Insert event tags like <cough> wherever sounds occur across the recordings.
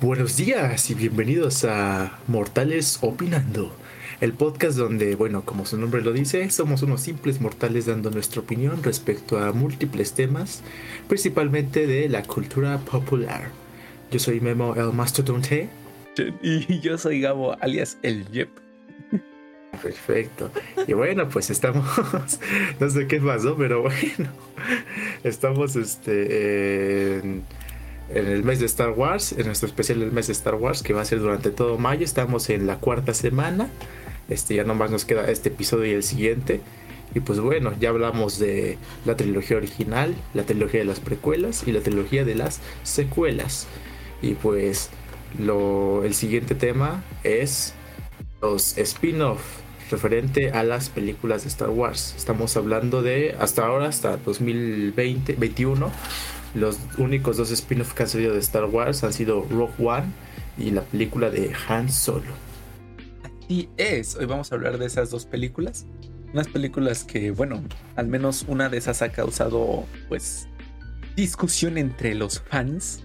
Buenos días y bienvenidos a Mortales Opinando, el podcast donde, bueno, como su nombre lo dice, somos unos simples mortales dando nuestra opinión respecto a múltiples temas, principalmente de la cultura popular. Yo soy Memo el Mastodonte. Y yo soy Gabo, alias el Yep. Perfecto. Y bueno, pues estamos, <laughs> no sé qué pasó, pero bueno, estamos este en en el mes de Star Wars, en nuestro especial del mes de Star Wars, que va a ser durante todo mayo. Estamos en la cuarta semana. Este, ya nomás nos queda este episodio y el siguiente. Y pues bueno, ya hablamos de la trilogía original, la trilogía de las precuelas y la trilogía de las secuelas. Y pues lo, el siguiente tema es los spin-off referente a las películas de Star Wars. Estamos hablando de hasta ahora, hasta 2020, 21 los únicos dos spin-offs que han salido de Star Wars han sido Rogue One y la película de Han Solo. Y es, hoy vamos a hablar de esas dos películas. Unas películas que, bueno, al menos una de esas ha causado, pues, discusión entre los fans.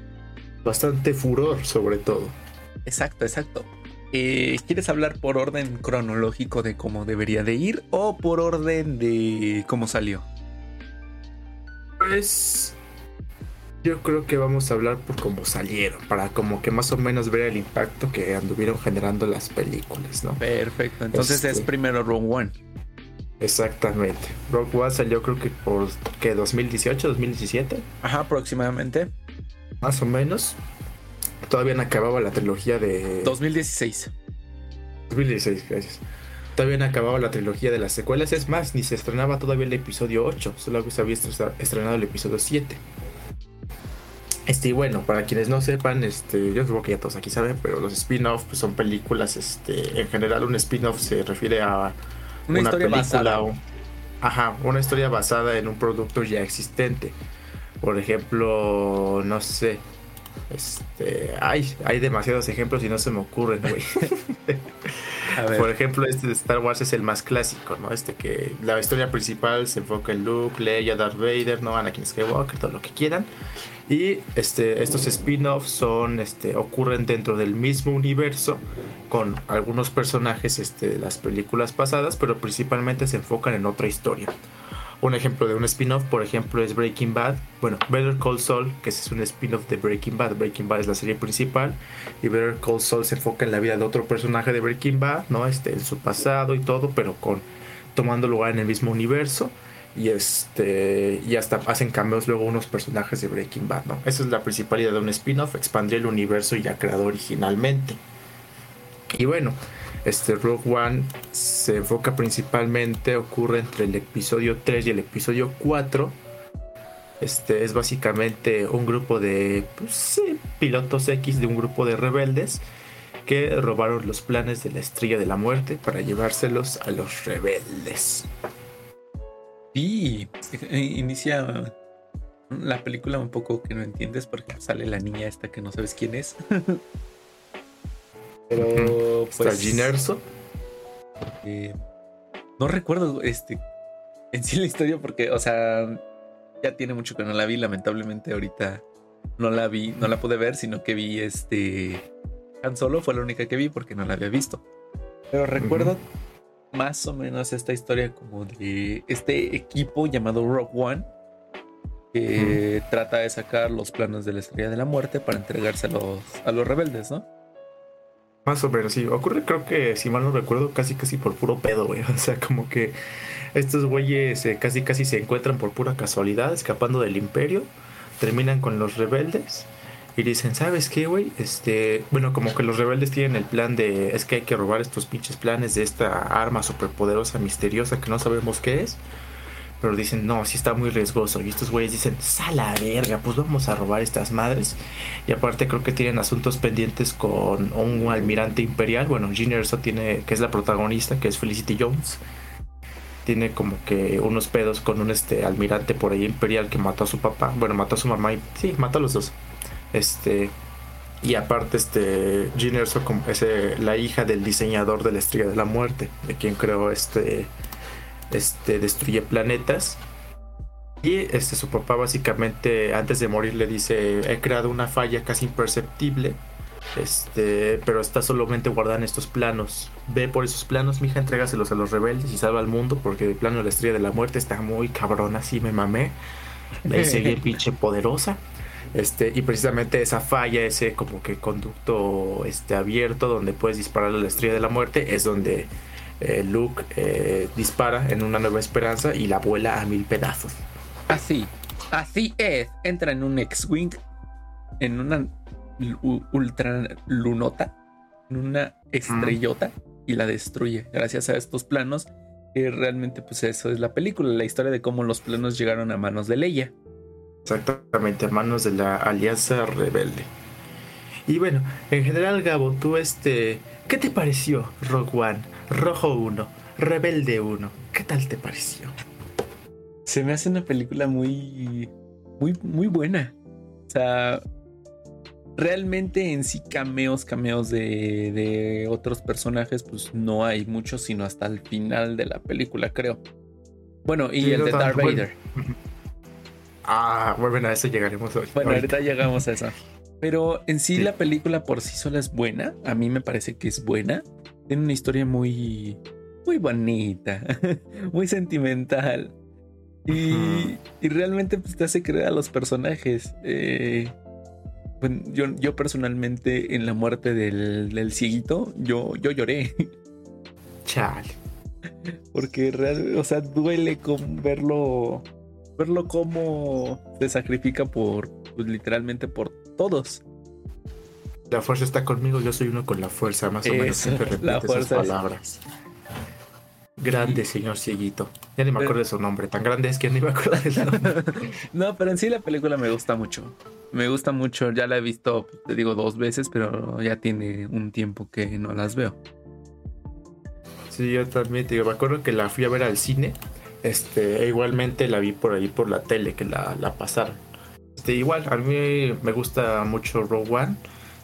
Bastante furor, sobre todo. Exacto, exacto. Eh, ¿Quieres hablar por orden cronológico de cómo debería de ir o por orden de cómo salió? Pues yo creo que vamos a hablar por cómo salieron, para como que más o menos ver el impacto que anduvieron generando las películas, ¿no? Perfecto, entonces es este, primero Rogue One. Exactamente. Rogue One salió creo que por que 2018, 2017. Ajá, aproximadamente. Más o menos. Todavía no acababa la trilogía de 2016. 2016, gracias. Todavía no acababa la trilogía de las secuelas, es más, ni se estrenaba todavía el episodio 8, solo se había estrenado el episodio 7. Este, y bueno, para quienes no sepan, este, yo creo que ya todos aquí saben, pero los spin-off pues, son películas, este, en general un spin-off se refiere a una, historia basada. ajá, una historia basada en un producto ya existente. Por ejemplo, no sé, este, hay, hay demasiados ejemplos y no se me ocurren, güey. <laughs> Por ejemplo, este de Star Wars es el más clásico, ¿no? Este que la historia principal se enfoca en Luke, Leia, Darth Vader, ¿no? Anakin Skywalker, todo lo que quieran. Y este, estos spin-offs son, este, ocurren dentro del mismo universo con algunos personajes este, de las películas pasadas, pero principalmente se enfocan en otra historia. Un ejemplo de un spin-off, por ejemplo, es Breaking Bad. Bueno, Better Call Saul, que es un spin-off de Breaking Bad. Breaking Bad es la serie principal y Better Call Saul se enfoca en la vida de otro personaje de Breaking Bad, ¿no? Este, en su pasado y todo, pero con tomando lugar en el mismo universo y este y hasta hacen cambios luego unos personajes de Breaking Bad, ¿no? Esa es la principal idea de un spin-off, expandir el universo ya creado originalmente. Y bueno, este Rogue One se enfoca principalmente, ocurre entre el episodio 3 y el episodio 4. Este es básicamente un grupo de pues, pilotos X de un grupo de rebeldes que robaron los planes de la estrella de la muerte para llevárselos a los rebeldes. Sí, inicia la película un poco que no entiendes porque sale la niña esta que no sabes quién es. <laughs> Pero pues Ginerso. no recuerdo este en sí la historia porque, o sea, ya tiene mucho que no la vi, lamentablemente ahorita no la vi, no la pude ver, sino que vi este Han Solo fue la única que vi porque no la había visto. Pero recuerdo más o menos esta historia como de este equipo llamado Rock One que trata de sacar los planos de la estrella de la muerte para entregárselos a los rebeldes, ¿no? Más o menos, sí. Ocurre, creo que, si mal no recuerdo, casi casi por puro pedo, güey. <laughs> O sea, como que estos güeyes eh, casi casi se encuentran por pura casualidad, escapando del imperio, terminan con los rebeldes y dicen, ¿sabes qué, güey? Este, bueno, como que los rebeldes tienen el plan de, es que hay que robar estos pinches planes de esta arma superpoderosa, misteriosa, que no sabemos qué es. Pero dicen, no, sí está muy riesgoso. Y estos güeyes dicen, sala verga, pues vamos a robar estas madres. Y aparte creo que tienen asuntos pendientes con un almirante imperial. Bueno, Jean Erso tiene, que es la protagonista, que es Felicity Jones. Tiene como que unos pedos con un este almirante por ahí imperial que mató a su papá. Bueno, mató a su mamá y sí, mató a los dos. Este. Y aparte, este. Jean Erso es eh, la hija del diseñador de la estrella de la muerte. De quien creó este. Este. Destruye planetas. Y este, su papá básicamente antes de morir le dice, he creado una falla casi imperceptible Este, pero está solamente guardada en estos planos. Ve por esos planos, mija, entrégaselos a los rebeldes y salva al mundo, porque el plano de la estrella de la muerte está muy cabrón, así me mamé. La hice <laughs> bien pinche poderosa. Este, y precisamente esa falla, ese como que conducto este, abierto donde puedes disparar la estrella de la muerte, es donde eh, Luke eh, dispara en una nueva esperanza y la vuela a mil pedazos. Así, así es. Entra en un X-Wing, en una ultra lunota, en una estrellota y la destruye gracias a estos planos. Que realmente, pues eso es la película, la historia de cómo los planos llegaron a manos de Leia. Exactamente, a manos de la Alianza Rebelde. Y bueno, en general, Gabo, tú este. ¿Qué te pareció Rogue One? Rojo 1, Rebelde 1. ¿Qué tal te pareció? Se me hace una película muy. muy, muy buena. O sea. Realmente en sí cameos, cameos de, de otros personajes, pues no hay muchos, sino hasta el final de la película, creo. Bueno, y el de Darth Vader. Ah, bueno, a eso llegaremos hoy. Bueno, ahorita, llegamos a eso. Pero en sí, la película por sí sola es buena. A mí me parece que es buena. Tiene una historia muy, muy bonita, <laughs> muy sentimental. Y, y, realmente pues, te hace creer a los personajes. Eh, bueno, yo, yo, personalmente en la muerte del, del cieguito, yo, yo lloré. Chale. <laughs> Porque real, o sea, duele con verlo verlo cómo se sacrifica por, pues, literalmente por todos. La fuerza está conmigo, yo soy uno con la fuerza, más o menos siempre repite esas palabras. Grande, señor cieguito. Ya ni me acuerdo de su nombre, tan grande es que ni me acuerdo de su nombre. <laughs> no, pero en sí la película me gusta mucho. Me gusta mucho, ya la he visto, te digo, dos veces, pero ya tiene un tiempo que no las veo. Sí, yo también, te digo, me acuerdo que la fui a ver al cine este, e igualmente la vi por ahí por la tele que la, la pasaron. Este, igual, a mí me gusta mucho Rogue One.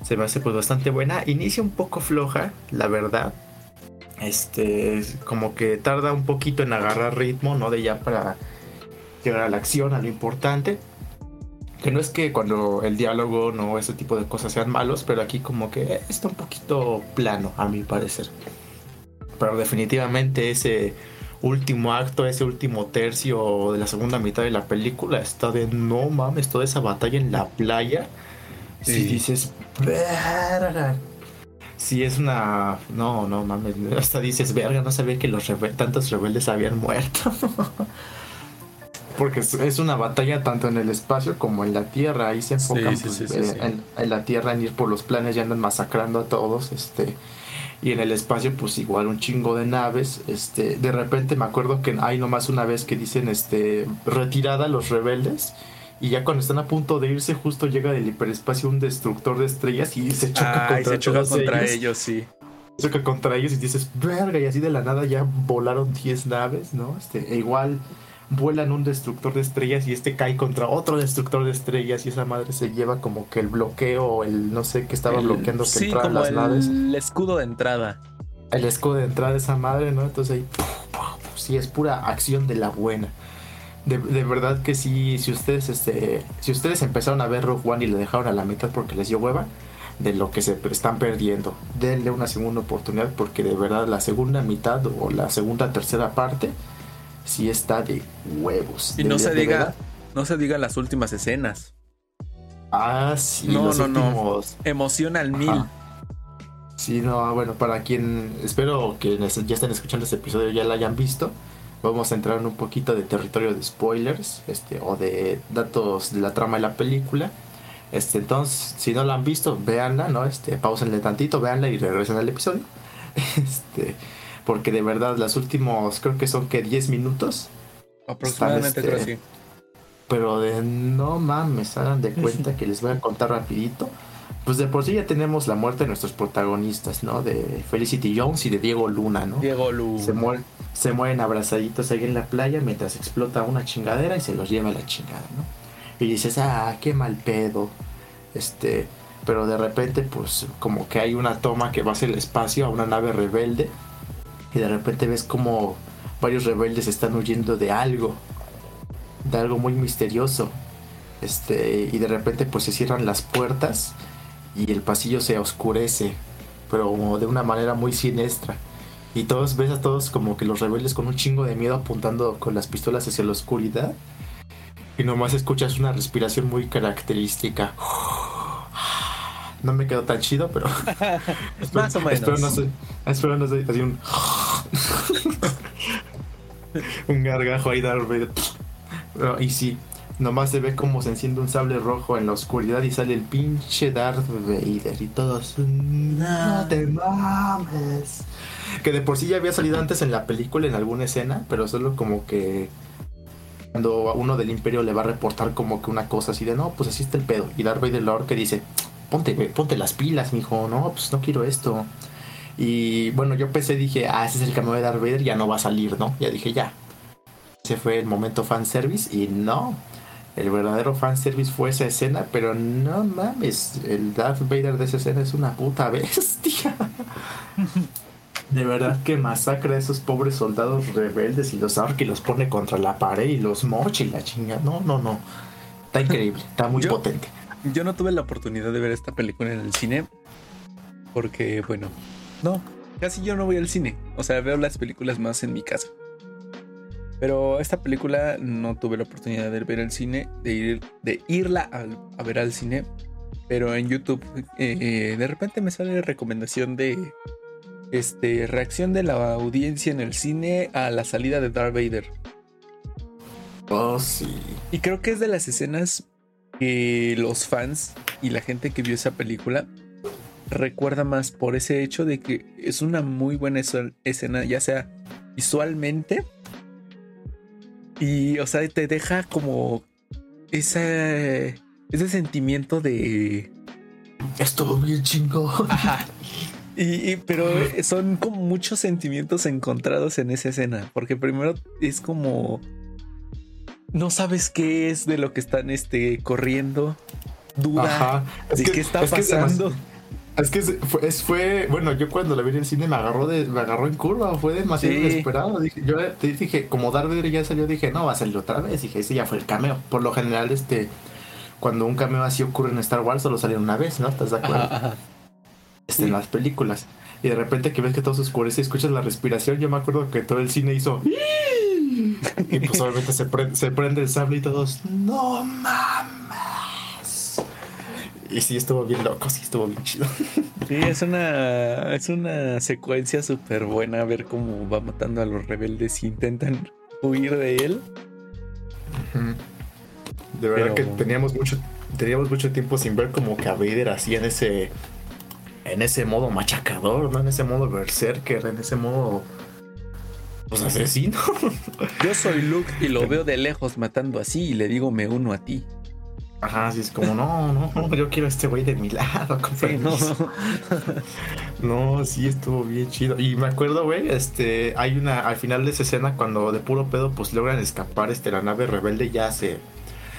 Se me hace pues bastante buena. Inicia un poco floja, la verdad. Este, como que tarda un poquito en agarrar ritmo, ¿no? De ya para llegar a la acción, a lo importante. Que no es que cuando el diálogo no ese tipo de cosas sean malos, pero aquí como que está un poquito plano, a mi parecer. Pero definitivamente ese último acto, ese último tercio de la segunda mitad de la película está de no mames, toda esa batalla en la playa. Si dices, verga. Si es una. No, no mames. Hasta dices, verga, no sabía que los tantos rebeldes habían muerto. <laughs> Porque es una batalla tanto en el espacio como en la tierra. Ahí se enfocan pues, eh, en, en, la tierra en ir por los planes y andan masacrando a todos. Este y en el espacio pues igual un chingo de naves este de repente me acuerdo que hay nomás una vez que dicen este retirada los rebeldes y ya cuando están a punto de irse justo llega del hiperespacio un destructor de estrellas y se choca contra, se choca contra ellos. sí choca contra ellos y dices verga y así de la nada ya volaron 10 naves no este e igual vuelan un destructor de estrellas y este cae contra otro destructor de estrellas y esa madre se lleva como que el bloqueo o el no sé qué estaba bloqueando que sí, las el, naves. El escudo de entrada. El escudo de entrada de esa madre, ¿no? Entonces ahí sí es pura acción de la buena. De, de, verdad que sí, si ustedes este, si ustedes empezaron a ver Rogue One y le dejaron a la mitad porque les dio hueva, de lo que se están perdiendo. Denle una segunda oportunidad porque de verdad la segunda mitad o la segunda tercera parte sí está de huevos. Y no se diga, no se diga las últimas escenas. Ah, sí. No, no, no. Emociona al mil. Sí, no, bueno, para quien espero que ya estén escuchando este episodio ya la hayan visto. Vamos a entrar en un poquito de territorio de spoilers, este, o de datos de la trama de la película. Este, entonces, si no la han visto, véanla, ¿no? Este, pausenle tantito, véanla y regresen al episodio. <laughs> Este, porque de verdad los últimos creo que son que 10 minutos. Aproximadamente creo este, Pero de no mames, hagan de cuenta que les voy a contar rapidito. Pues de por sí ya tenemos la muerte de nuestros protagonistas, ¿no? De Felicity Jones y de Diego Luna, ¿no? Diego Luna. Se, mueren, se mueren abrazaditos ahí en la playa mientras explota una chingadera y se los lleva a la chingada, ¿no? Y dices, ah, qué mal pedo. Este, pero de repente, pues como que hay una toma que va hacia el espacio a una nave rebelde y de repente ves como varios rebeldes están huyendo de algo, de algo muy misterioso. Este, y de repente pues se cierran las puertas y el pasillo se oscurece, pero de una manera muy siniestra. Y todos ves a todos como que los rebeldes con un chingo de miedo apuntando con las pistolas hacia la oscuridad. Y nomás escuchas una respiración muy característica. No me quedó tan chido, pero. <laughs> Más o menos. Espero no. Espero sé. Así un. <laughs> un gargajo ahí de y sí, nomás se ve como se enciende un sable rojo en la oscuridad y sale el pinche Darth Vader y todos. No te mames. Que de por sí ya había salido antes en la película en alguna escena, pero solo como que cuando uno del imperio le va a reportar como que una cosa así de no, pues así está el pedo. Y Darth Vader Lord que dice, ponte, ponte las pilas, mijo, no, pues no quiero esto. Y bueno, yo pensé, dije, ah, ese es el cameo de Darth Vader, ya no va a salir, ¿no? Ya dije, ya. Ese fue el momento fanservice y no. El verdadero fanservice fue esa escena, pero no mames, el Darth Vader de esa escena es una puta bestia. <laughs> De verdad que masacra a esos pobres soldados rebeldes y los ahorca y los pone contra la pared y los mocha y la chinga. No, no, no. Está increíble, está muy potente. Yo no tuve la oportunidad de ver esta película en el cine porque, bueno, no, casi yo no voy al cine. O sea, veo las películas más en mi casa. Pero esta película no tuve la oportunidad de ver al cine, de, ir, de irla a, ver al cine. Pero en YouTube eh, eh, de repente me sale recomendación de este, reacción de la audiencia en el cine a la salida de Darth Vader. Oh, sí. Y creo que es de las escenas que los fans y la gente que vio esa película recuerda más por ese hecho de que es una muy buena escena, ya sea visualmente y, o sea, te deja como ese, ese sentimiento de... Estuvo bien chingo. <laughs> Y, pero son como muchos sentimientos encontrados en esa escena. Porque primero es como. No sabes qué es de lo que están este, corriendo. Duda de qué está pasando. Es que fue, fue, bueno, yo cuando la vi en el cine me agarró de, me agarró en curva, fue demasiado inesperado. Dije, yo te dije, como Darth ya salió, dije, no, va a salir otra vez. Dije, ese ya fue el cameo. Por lo general, este, cuando un cameo así ocurre en Star Wars, solo sale una vez, ¿no? ¿Estás de acuerdo? Este, en las películas. Y de repente que ves que todo se oscurece y escuchas la respiración, yo me acuerdo que todo el cine hizo. <laughs> Y pues obviamente se prende, se prende el sable y todos. ¡No mames! Y sí, estuvo bien loco, sí, estuvo bien chido. <laughs> Sí, es una, es una secuencia súper buena ver cómo va matando a los rebeldes y intentan huir de él. De verdad que teníamos mucho, teníamos mucho tiempo sin ver como que a Vader hacía en ese, en ese modo machacador, ¿no? En ese modo berserker, en ese modo pues asesino. Yo soy Luke y lo veo de lejos matando así y le digo me uno a ti. Ajá, así es como, no, no, yo quiero a este güey de mi lado, sí, no. <laughs> no, sí, estuvo bien chido. Y me acuerdo, güey, este, hay una, al final de esa escena, cuando de puro pedo, pues logran escapar, este, la nave rebelde ya se,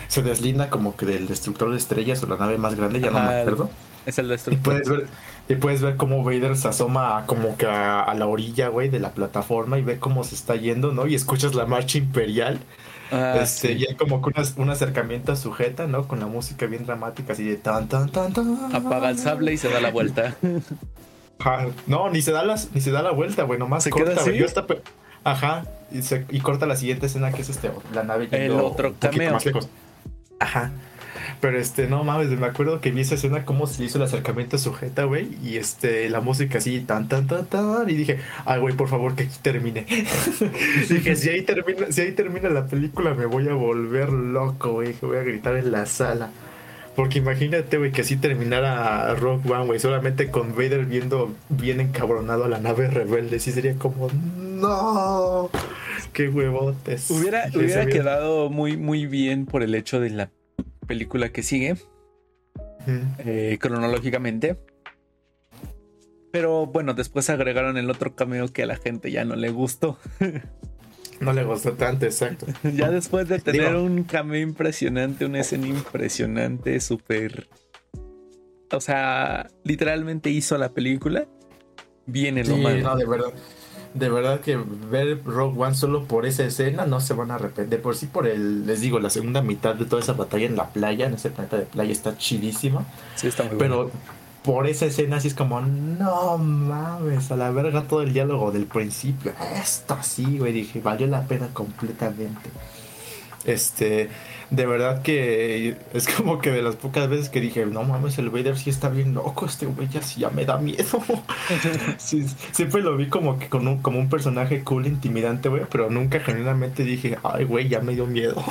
se deslinda como que del destructor de estrellas o la nave más grande, ya no me acuerdo. Es el destructor. Y puedes ver, y puedes ver cómo Vader se asoma como que a, la orilla, güey, de la plataforma y ve cómo se está yendo, ¿no? Y escuchas la marcha imperial. Ah, este, Y hay como que un acercamiento sujeta, ¿no? Con la música bien dramática, así de tan, tan, tan, tan. Apaga el sable y se da la vuelta. <laughs> no, ni se da, las, ni se da la vuelta, güey, nomás ¿Se corta, queda así? Ajá, y, se, y corta la siguiente escena que es este, la nave El otro cameo. Más lejos. Ajá. Pero este, no mames, me acuerdo que vi esa escena como se hizo el acercamiento sujeta, güey. Y este, la música así, tan, tan, tan, tan. Y dije, ay, güey, por favor, que aquí termine. <laughs> dije, si ahí termina, si ahí termina la película, me voy a volver loco, güey. Que voy a gritar en la sala. Porque imagínate, güey, que así terminara Rock One, güey, solamente con Vader viendo bien encabronado a la nave rebelde. Sí sería como, no, qué huevotes. Hubiera, hubiera quedado muy, muy bien por el hecho de la película que sigue, eh, cronológicamente. Pero bueno, después agregaron el otro cameo que a la gente ya no le gustó. No le gustó tanto, exacto. <laughs> ya después de tener un cameo impresionante, una escena impresionante, súper... O sea, literalmente hizo la película. Viene lo malo. No, de verdad de verdad que ver Rogue One solo por esa escena no se van a arrepentir. Por sí, por el, les digo, la segunda mitad de toda esa batalla en la playa, en ese planeta de playa, está chidísima. Sí, está muy Pero, por esa escena así es como, no mames, a la verga todo el diálogo del principio. Esto sí, güey, dije, valió la pena completamente. Este, de verdad que es como que de las pocas veces que dije, no mames, el Vader sí está bien loco, este güey ya sí ya me da miedo. <laughs> siempre lo vi como que con un, como un personaje cool, intimidante, güey, pero nunca genuinamente dije, ay, güey, ya me dio miedo.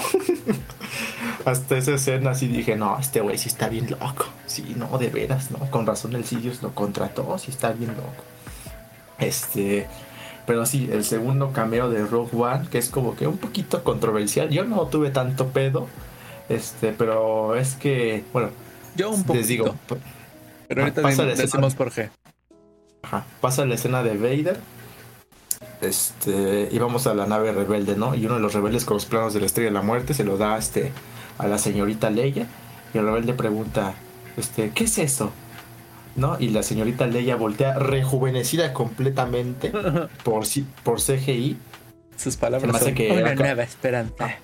<laughs> Hasta esa escena así dije, no, este güey sí está bien loco. Sí, no, de veras, ¿no? Con razón el Sidious lo contrató, sí está bien loco. Este, pero sí, el segundo cameo de Rogue One, que es como que un poquito controversial. Yo no tuve tanto pedo. Este, pero es que, bueno, yo un poco. Les digo, pero ahorita pasa decimos por qué. Ajá, pasa la escena de Vader. Este, íbamos a la nave rebelde, ¿no? Y uno de los rebeldes con los planos de la estrella de la muerte se lo da este, a la señorita Leia. Y el rebelde pregunta, este, ¿qué es eso? ¿No? Y la señorita Leia voltea rejuvenecida completamente <laughs> por, por CGI. Sus palabras son que una nueva esperanza.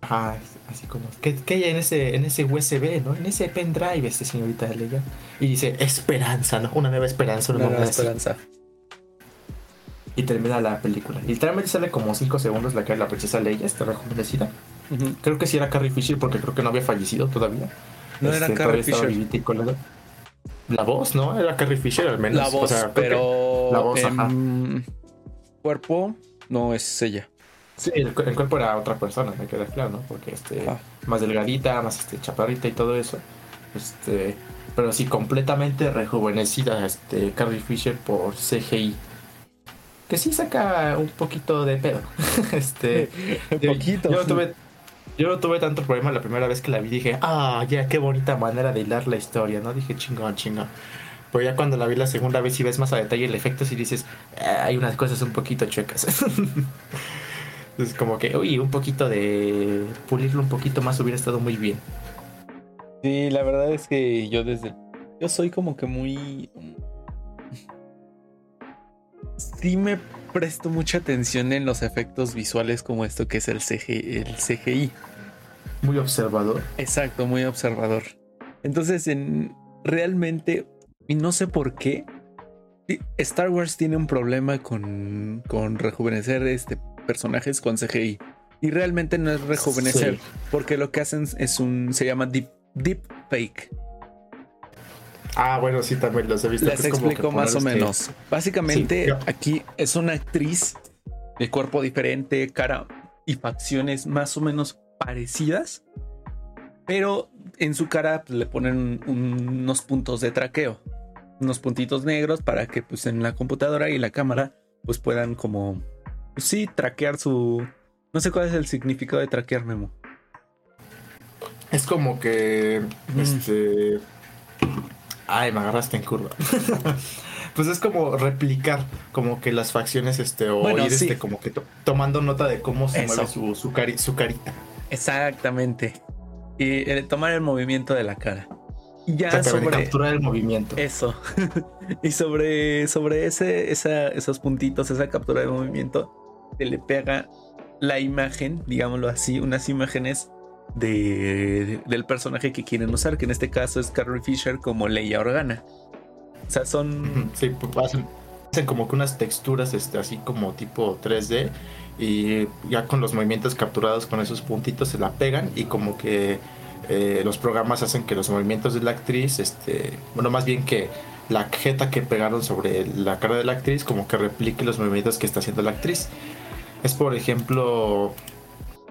Ajá, así como, ¿qué, hay en ese, en ese USB, ¿no? En ese pendrive, este señorita Leia. Y dice, esperanza, ¿no? Una nueva esperanza, una, nueva esperanza. Y termina la película. Y literalmente sale como 5 segundos la que la princesa Leia, está rejuvenecida. Creo que sí era Carrie Fisher porque creo que no había fallecido todavía. No era este, Carrie Fisher la voz, ¿no? Era Carrie Fisher al menos. La voz, pero la voz, en cuerpo no es ella. Sí, el, cuerpo era otra persona, me queda claro, ¿no? Porque este, más delgadita, más este, chaparrita y todo eso. Este, pero sí, completamente rejuvenecida, este, Carrie Fisher por CGI. Que sí saca un poquito de pedo. <laughs> este, <laughs> un poquito. Yo tuve, yo no tuve tanto problema la primera vez que la vi. Dije, ah, ya, qué bonita manera de hilar la historia, ¿no? Dije, chingón, chingón. Pero ya cuando la vi la segunda vez y ves más a detalle el efecto, sí dices, ah, hay unas cosas un poquito chuecas. <laughs> es como que, uy, un poquito de pulirlo un poquito más hubiera estado muy bien. Sí, la verdad es que yo desde. Yo soy como que muy. Sí me presto mucha atención en los efectos visuales como esto que es el, el CGI. Muy observador. Exacto, muy observador. Entonces, en, realmente, y no sé por qué, Star Wars tiene un problema con, con rejuvenecer este, personajes con CGI. Y realmente no es rejuvenecer, porque lo que hacen es un. se llama deep, deep fake. Ah, bueno, sí, también los he visto. Les explico más o menos. Básicamente, aquí es una actriz de cuerpo diferente, cara y facciones más o menos parecidas, pero en su cara pues, le ponen unos puntos de traqueo, unos puntitos negros para que pues en la computadora y la cámara pues puedan como, pues, sí, traquear su... No sé cuál es el significado de traquear, Memo. Es como que, mm. este Ay, me agarraste en curva. <laughs> pues es como replicar como que las facciones, este, o ir este, como que tomando nota de cómo se mueve su, su, carita. Exactamente. Y eh, tomar el movimiento de la cara. Ya sobre capturar el movimiento. Eso. <laughs> y sobre, sobre ese, esos puntitos, esa captura de movimiento, se le pega la imagen, digámoslo así, unas imágenes de, del personaje que quieren usar, que en este caso es Carrie Fisher como Leia Organa. O sea, son. Sí, hacen, hacen como que unas texturas este, así como tipo 3D y ya con los movimientos capturados con esos puntitos se la pegan y como que eh, los programas hacen que los movimientos de la actriz, este, bueno, más bien que la jeta que pegaron sobre la cara de la actriz como que replique los movimientos que está haciendo la actriz. Es por ejemplo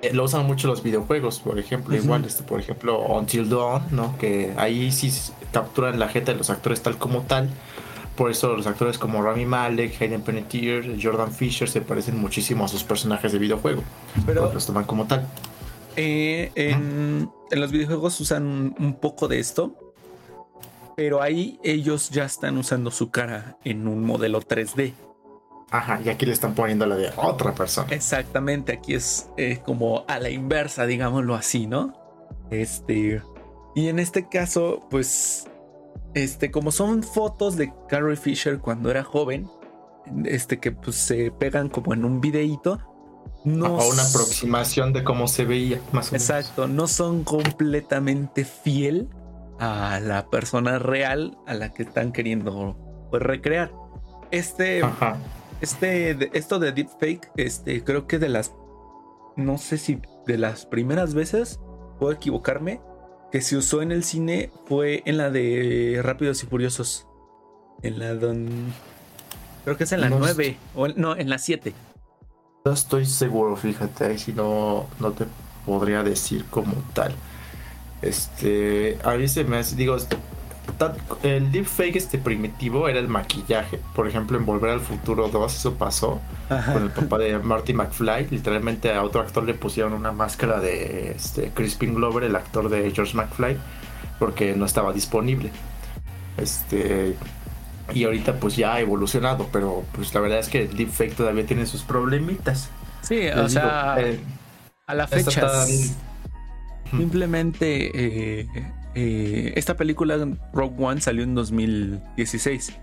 eh, lo usan mucho los videojuegos, por ejemplo, igual, este, por ejemplo, Until Dawn, ¿no? Que ahí sí capturan la jeta de los actores tal como tal. Por eso los actores como Rami Malek, Hayden Panettiere, Jordan Fisher se parecen muchísimo a sus personajes de videojuego. Pero los toman como tal. Eh, en, en, los videojuegos usan un poco de esto, pero ahí ellos ya están usando su cara en un modelo 3D. Ajá, y aquí le están poniendo la de otra persona. Exactamente, aquí es eh, como a la inversa, digámoslo así, ¿no? Este. Y en este caso, pues. Este, como son fotos de Carrie Fisher cuando era joven, este, que pues se pegan como en un videíto. No una aproximación de cómo se veía, más o menos. Exacto, no son completamente fiel a la persona real a la que están queriendo pues, recrear. Este, este, esto de deepfake, este, creo que de las, no sé si de las primeras veces, puedo equivocarme, que se usó en el cine fue en la de Rápidos y Furiosos. En la don... Creo que es en la 9, o no, en la 7. No estoy seguro, fíjate, ahí si no, no te podría decir como tal. Este, a mí se me hace, digo, el deepfake este primitivo era el maquillaje. Por ejemplo, en Volver al Futuro 2 eso pasó con el papá de Marty McFly. Literalmente a otro actor le pusieron una máscara de este, Crispin Glover, el actor de George McFly, porque no estaba disponible. Este y ahorita pues ya ha evolucionado, pero pues la verdad es que el deepfake todavía tiene sus problemitas. Sí, o sea, eh, a la fecha simplemente eh, eh, esta película Rogue One salió en 2016.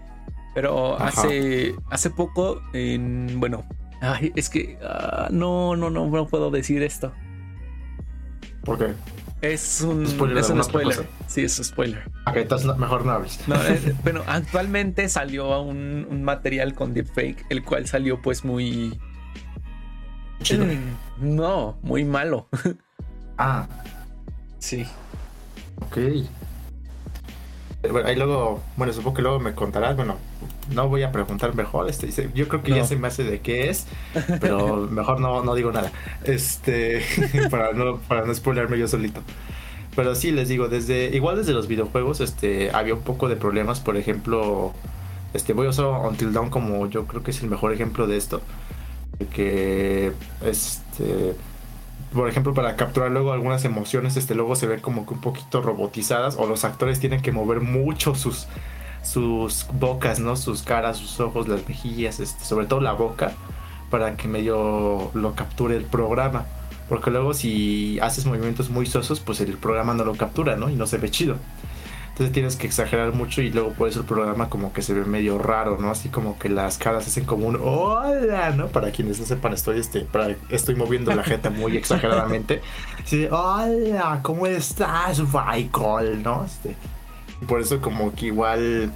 Pero hace, hace poco, en, bueno, es que uh, no, no, no, no puedo decir esto. ¿Por qué? Es un spoiler. Es un spoiler. Sí, es un spoiler. Ok, entonces mejor no hables. Eh, <laughs> bueno, actualmente salió un, un, material con deepfake, el cual salió pues muy... No, muy malo. <laughs> Ah. Sí. Ok. Bueno, ahí luego, bueno, supongo que luego me contarás, bueno, no voy a preguntar mejor, este, yo creo que ya se me hace de qué es, <laughs> pero mejor no, no digo nada, este, <laughs> para no, para no spoilerme yo solito. Pero sí, les digo, desde, igual desde los videojuegos, este, había un poco de problemas, por ejemplo, este, voy a usar Until Dawn como yo creo que es el mejor ejemplo de esto, que, este, por ejemplo, para capturar luego algunas emociones, este luego se ven como que un poquito robotizadas o los actores tienen que mover mucho sus sus bocas, ¿no? Sus caras, sus ojos, las mejillas, este, sobre todo la boca, para que medio lo capture el programa. Porque luego si haces movimientos muy sosos, pues el programa no lo captura, ¿no? Y no se ve chido. Entonces tienes que exagerar mucho y luego por eso el programa como que se ve medio raro, ¿no? Así como que las caras hacen como un hola, ¿no? Para quienes no sepan, estoy este, estoy moviendo la jeta muy <laughs> exageradamente. Sí, hola, ¿cómo estás, Michael? ¿No? Este, por eso como que igual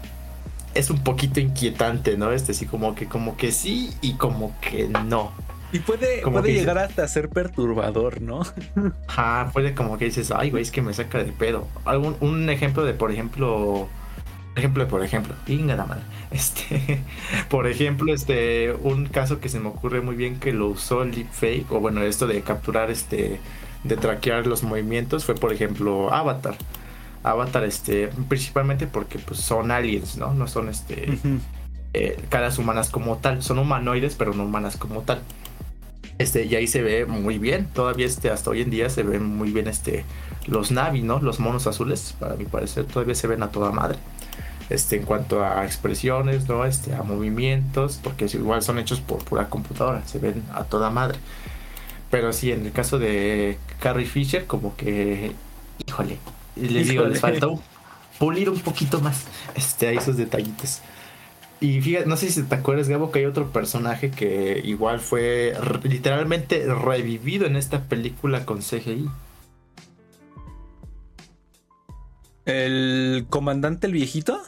es un poquito inquietante, ¿no? Este sí como que como que sí y como que no. Y puede, puede llegar hasta ser perturbador, ¿no? Ajá, <laughs> puede como que dices, ay, güey, es que me saca de pedo. Algún, un ejemplo de, por ejemplo, ejemplo de, por ejemplo, pinga la madre. <laughs> Este, por ejemplo, este, un caso que se me ocurre muy bien que lo usó el deepfake, o bueno, esto de capturar, este, de traquear los movimientos, fue por ejemplo Avatar. Avatar, este, principalmente porque pues son aliens, ¿no? No son, este, eh, caras humanas como tal. Son humanoides, pero no humanas como tal. Este, y ahí se ve muy bien. Todavía este, hasta hoy en día se ven muy bien este, los Navi, ¿no? Los monos azules, para mi parecer, todavía se ven a toda madre. Este, en cuanto a expresiones, ¿no? Este, a movimientos, porque igual son hechos por pura computadora, se ven a toda madre. Pero sí, en el caso de Carrie Fisher, como que, híjole, les digo, les faltó pulir un poquito más este, a esos detallitos. Y fíjate, no sé si te acuerdas, Gabo, que hay otro personaje que igual fue literalmente revivido en esta película con CGI. ¿El comandante el viejito?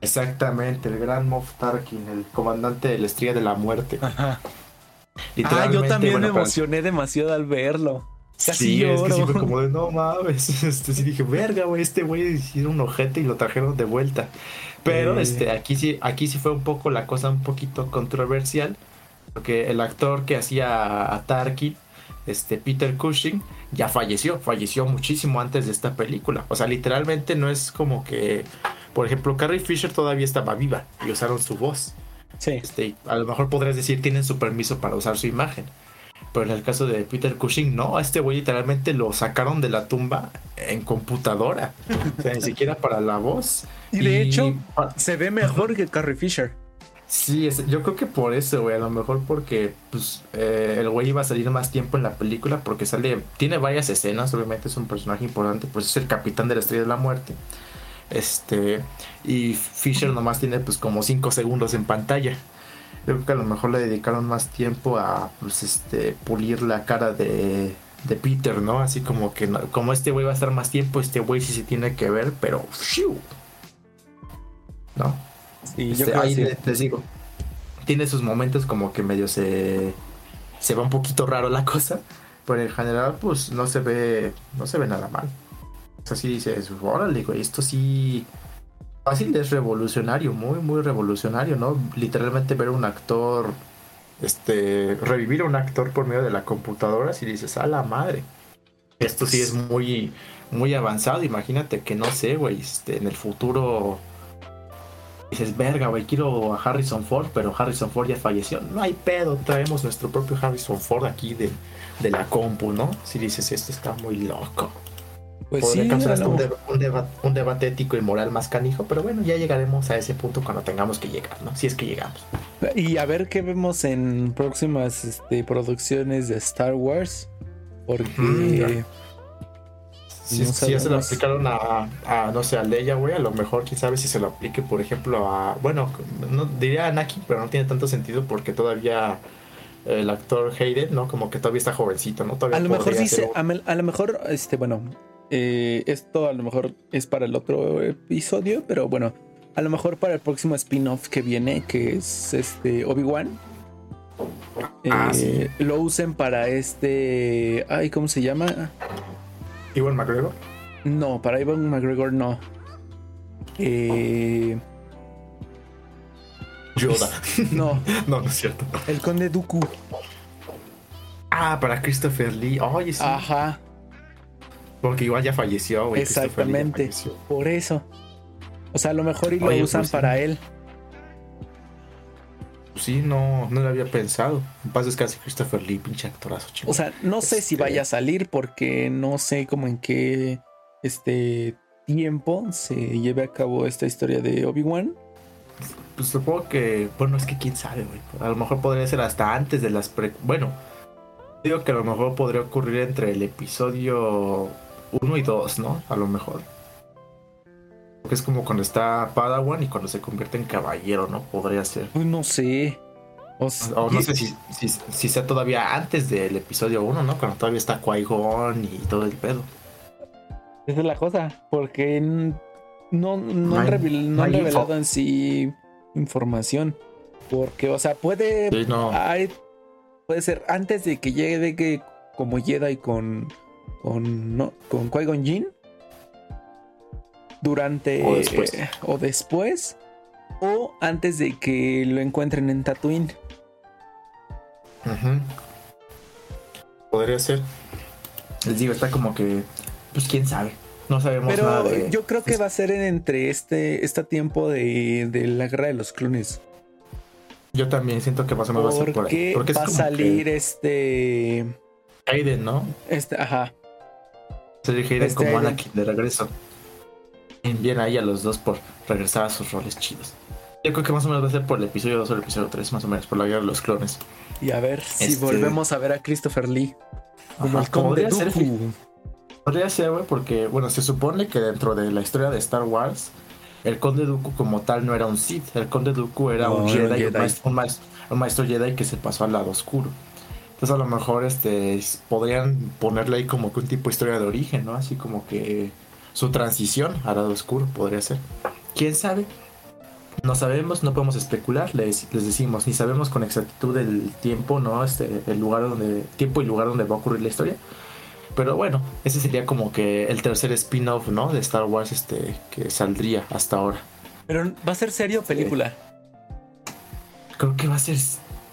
Exactamente, el gran Moff Tarkin, el comandante de la estrella de la muerte. Ajá. Ah, yo también me emocioné demasiado al verlo. Casi sí, es que sí como de <laughs> no mames. <laughs> Este, sí dije, verga, güey, este güey hicieron un ojete y lo trajeron de vuelta. Pero este, aquí sí, aquí sí fue un poco la cosa un poquito controversial. Porque el actor que hacía a Tarkin, este Peter Cushing, ya falleció, falleció muchísimo antes de esta película. O sea, literalmente no es como que, por ejemplo, Carrie Fisher todavía estaba viva y usaron su voz. Sí. Este, a lo mejor podrías decir, tienen su permiso para usar su imagen. Pero en el caso de Peter Cushing, no, a este güey literalmente lo sacaron de la tumba en computadora. O sea, ni siquiera para la voz. Y de hecho, se ve mejor que Carrie Fisher. Sí, yo creo que por eso, güey. A lo mejor porque pues, eh, el güey iba a salir más tiempo en la película porque sale. Tiene varias escenas, obviamente es un personaje importante, pues es el capitán de la estrella de la muerte. Este. Y Fisher nomás tiene pues como 5 segundos en pantalla. Yo creo que a lo mejor le dedicaron más tiempo a pues este pulir la cara de, de Peter, ¿no? Así como que como este güey va a estar más tiempo, este güey sí se tiene que ver, pero ¿no? Sí, yo este, ahí les, digo, tiene sus momentos como que medio se se va un poquito raro la cosa, pero en general pues no se ve no se ve nada mal. O sea, sí dices, órale, güey, esto sí fácil es revolucionario, muy muy revolucionario, ¿no? Literalmente ver un actor este, revivir a un actor por medio de la computadora, si dices, a la madre. Esto sí es muy, muy avanzado. Imagínate que no sé, güey, este, en el futuro dices, verga, güey, quiero a Harrison Ford, pero Harrison Ford ya falleció. No hay pedo, traemos nuestro propio Harrison Ford aquí de, de la compu, ¿no? Si dices, esto está muy loco. Pues sí, un, debate ético y moral más canijo, pero bueno, ya llegaremos a ese punto cuando tengamos que llegar, ¿no? Si es que llegamos. Y a ver qué vemos en próximas este, producciones de Star Wars. Porque. si, ya se lo aplicaron a, no sé, a Leia, güey, a lo mejor quién sabe si se lo aplique, por ejemplo, a. Bueno, no diría a Anakin, pero no tiene tanto sentido porque todavía el actor Hayden, ¿no? Como que todavía está jovencito, ¿no? Todavía a lo mejor sí, a, a, lo mejor, este, bueno, eh, esto a lo mejor es para el otro episodio, pero bueno, a lo mejor para el próximo spin-off que viene, que es este Obi-Wan. Ah, eh, lo usen para este. Ay, ¿cómo se llama? ¿Iwan McGregor? No, para Iwan McGregor no. Eh. Yoda. No. <laughs> no, no es cierto. El conde Dooku. Ah, para Christopher Lee. Oye, sí. Ajá. Porque igual ya falleció, güey. Exactamente. Por eso. O sea, a lo mejor y lo usan pues, para él. Pues sí, no, no lo había pensado. En paz casi Christopher Lee, pinche actorazo, chico. O sea, no sé si vaya a este salir porque no sé cómo en qué este tiempo se lleve a cabo esta historia de Obi-Wan. Pues supongo que, bueno, es que quién sabe, güey. A lo mejor podría ser hasta antes de las pre... Bueno, digo que a lo mejor podría ocurrir entre el episodio uno y dos, ¿no? A lo mejor. Porque es como cuando está Padawan y cuando se convierte en caballero, ¿no? Podría ser. Uy, no sé. O, no sé si, si, sea todavía antes del episodio 1, ¿no? Cuando todavía está Qui-Gon y todo el pedo. Esa es la cosa, porque no, no, han, revelado en sí información. Porque, o sea, puede. puede ser antes de que llegue que como Jedi con con, no, con Qui-Gon Jinn durante o después. o antes de que lo encuentren en Tatooine. Podría ser. Les digo, está como que, pues quién sabe. No sabemos Pero nada de, yo creo que va a ser entre este, este tiempo de, de la guerra de los clones. Yo también siento que más o menos va a ser por ahí. Porque va a salir este. Aiden, ¿no? Este, ajá. Se este como Anakin de regreso. Bien ahí a los dos por regresar a sus roles chidos. Yo creo que más o menos va a ser por el episodio 2 o el episodio 3, más o menos, por la guerra de los clones. Y a ver si este, volvemos a ver a Christopher Lee. Como el podría ser, podría ser, güey, porque, bueno, se supone que dentro de la historia de Star Wars, el Conde Dooku como tal no era un Sith. El Conde Dooku era un Jedi, Un, maestro, un maestro Jedi que se pasó al lado oscuro. Entonces a lo mejor este podrían ponerle ahí como que un tipo de historia de origen, ¿no? Así como que su transición a lado oscuro podría ser. ¿Quién sabe? No sabemos, no podemos especular, les, les decimos, ni sabemos con exactitud el tiempo, ¿no? Este, el lugar donde, tiempo y lugar donde va a ocurrir la historia. Pero bueno, ese sería como que el tercer spin-off, ¿no? De Star Wars, este, que saldría hasta ahora. Pero ¿va a ser serio o película? Creo que va a ser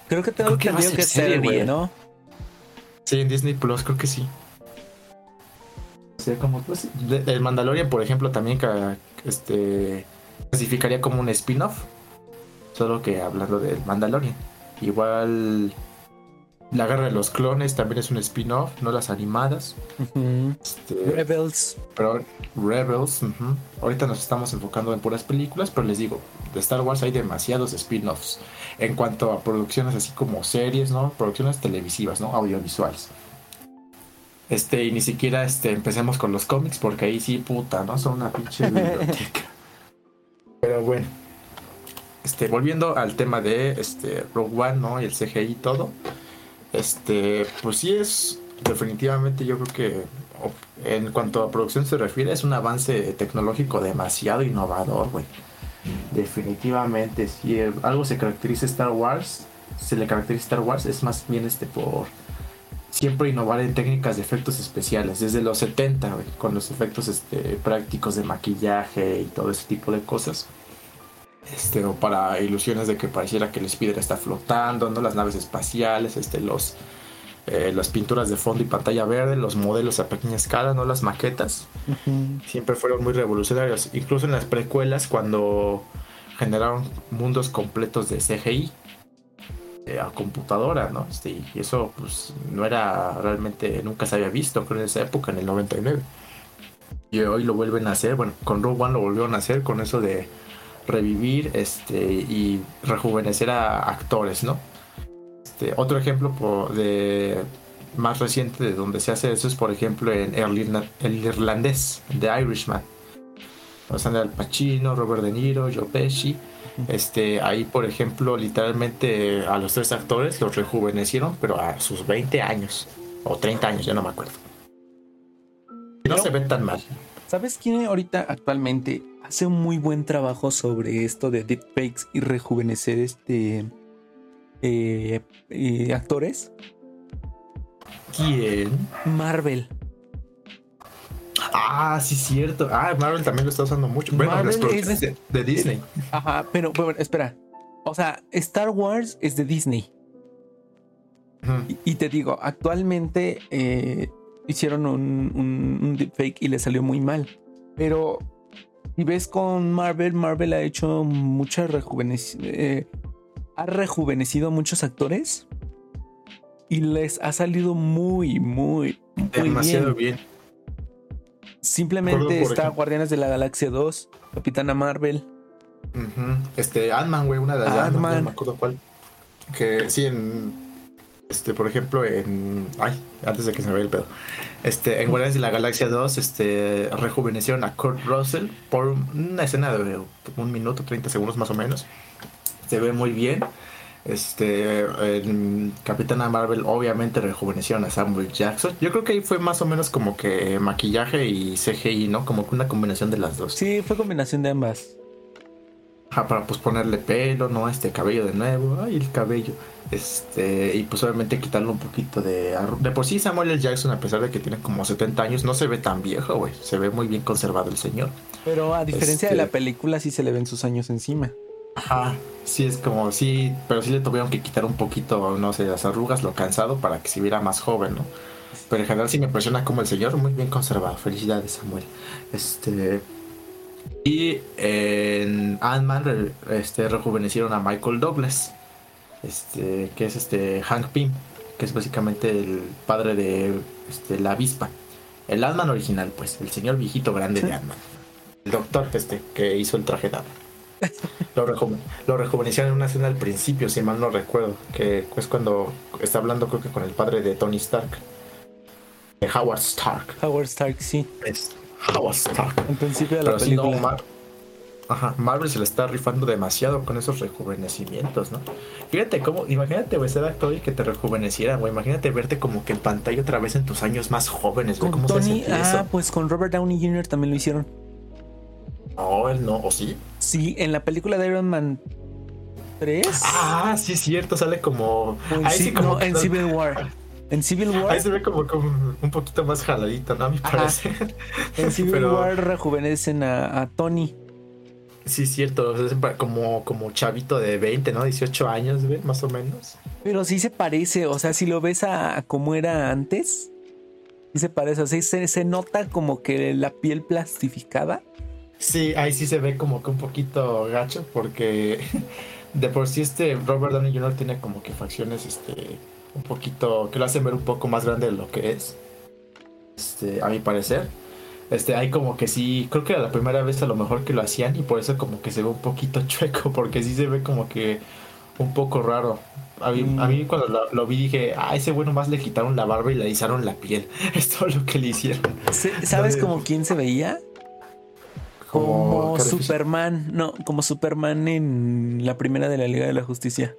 Creo que tengo que, que ser serie, ¿no? Sí, en Disney Plus creo que sí. O sea, como pues, el Mandalorian, por ejemplo, también este clasificaría como un spin-off. Solo que hablando del Mandalorian. Igual la Guerra de los Clones también es un spin-off, no las animadas. Este, Rebels. Pero Rebels. Ahorita nos estamos enfocando en puras películas, pero les digo, de Star Wars hay demasiados spin-offs. En cuanto a producciones así como series, ¿no? Producciones televisivas, ¿no? Audiovisuales. Este, y ni siquiera este, empecemos con los cómics, porque ahí sí, puta, ¿no? Son una pinche <laughs> biblioteca. pero bueno. Este, volviendo al tema de este Rogue One, ¿no? Y el CGI y todo este, pues sí es definitivamente yo creo que en cuanto a producción se refiere es un avance tecnológico demasiado innovador, güey. Definitivamente, si algo se caracteriza Star Wars, se le caracteriza Star Wars es más bien este por siempre innovar en técnicas de efectos especiales, desde los 70, güey, con los efectos este, prácticos de maquillaje y todo ese tipo de cosas. Este, o para ilusiones de que pareciera que el Spider está flotando, ¿no? Las naves espaciales, este, los, eh, las pinturas de fondo y pantalla verde, los modelos a pequeña escala, ¿no? Las maquetas. Siempre fueron muy revolucionarios. Incluso en las precuelas, cuando generaron mundos completos de CGI eh, a computadora, ¿no? Este, y eso pues no era realmente, nunca se había visto, creo en esa época, en el 99. Y hoy lo vuelven a hacer, bueno, con Rogue One lo volvieron a hacer con eso de revivir este, y rejuvenecer a actores, ¿no? Este, otro ejemplo de más reciente de donde se hace eso es, por ejemplo, en el, irlandés, de Irishman. O sea, Al Pacino, Robert De Niro, Joe Pesci este, ahí, por ejemplo, literalmente a los tres actores los rejuvenecieron, pero a sus 20 años o 30 años, ya no me acuerdo. no se ven tan mal. ¿Sabes quién ahorita actualmente hace un muy buen trabajo sobre esto de deepfakes y rejuvenecer este eh, eh, actores? ¿Quién? Marvel. Ah, sí, cierto. Ah, Marvel también lo está usando mucho. Bueno, Marvel es de, Disney. Ajá, pero bueno, espera. O sea, Star Wars es de Disney. y, te digo, actualmente eh, hicieron un, un, deepfake y le salió muy mal. Pero si ves con Marvel, Marvel ha hecho mucha rejuvenecido. Eh, ha rejuvenecido a muchos actores y les ha salido muy, muy, muy demasiado bien. Simplemente está Guardianes de la Galaxia 2, Capitana Marvel. Este, Ant-Man, güey, una de las no me acuerdo cuál. Que sí, en. Este, por ejemplo, en. Ay, antes de que se me vea el pedo. Este, en Guardianes de la Galaxia 2, este, rejuvenecieron a Kurt Russell por una escena de un minuto, 30 segundos más o menos. Se ve muy bien. Este, en Capitana Marvel obviamente rejuvenecieron a Samuel Jackson. Yo creo que ahí fue más o menos como que maquillaje y CGI, ¿no? Como que una combinación de las dos. Sí, fue combinación de ambas. Para pues ponerle pelo, ¿no? Este cabello de nuevo, ay, el cabello. Este, y pues obviamente quitarle un poquito de... De por sí Samuel L. Jackson, a pesar de que tiene como 70 años, no se ve tan viejo, güey. Se ve muy bien conservado el señor. Pero a diferencia de la este película, sí se le ven sus años encima. Ajá, sí es como, sí, pero sí le tuvieron que quitar un poquito, no sé, las arrugas, lo cansado para que se viera más joven, ¿no? Pero en general sí me impresiona como el señor, muy bien conservado. Felicidades, Samuel. Este. Y en Ant-Man este, rejuvenecieron a Michael Douglas, este, que es este Hank Pym, que es básicamente el padre de este, la avispa. El Ant-Man original, pues, el señor viejito grande de Ant-Man. El doctor este, que hizo el traje de lo, lo, rejuvenecieron en una escena al principio, si mal no recuerdo, que es cuando está hablando creo que con el padre de Tony Stark. De Howard Stark. Howard Stark, sí. Es Howard Stark. Al principio de la película. Ajá, Marvel se le está rifando demasiado con esos rejuvenecimientos, ¿no? Fíjate cómo, imagínate, güey, ser actor y que te rejuveneciera, güey. Imagínate verte como que en pantalla otra vez en tus años más jóvenes, güey. ¿Cómo Tony, ah, pues con Robert Downey Jr. también lo hicieron. No, él no, ¿o sí? Sí, en la película de Iron Man 3. Ah, sí, es cierto, sale como. En, sí, como en Civil War. En Civil War. Ahí se ve como, un poquito más jaladito, ¿no? A mi parecer. En Civil War rejuvenecen a, Tony. Sí, es cierto. Como, como chavito de 20, ¿no? 18 años, ¿ves? Más o menos. Pero sí se parece. O sea, si lo ves a, como era antes, sí se parece. O sea, se, se nota como que la piel plastificada. Sí, ahí sí se ve como que un poquito gacho porque <laughs> de por sí este Robert Downey Jr. tiene como que facciones este un poquito que lo hacen ver un poco más grande de lo que es. Este, a mi parecer. Este, hay como que sí, creo que era la primera vez a lo mejor que lo hacían y por eso como que se ve un poquito <laughs> chueco porque sí se ve como que un poco raro. A mí, mm. cuando lo, vi dije, ah, ese bueno más le quitaron la barba y le alisaron la piel. <laughs> Es todo lo que le hicieron. ¿Sabes como quién se veía? Como, Superman, no, como Superman en la primera de la Liga de la Justicia.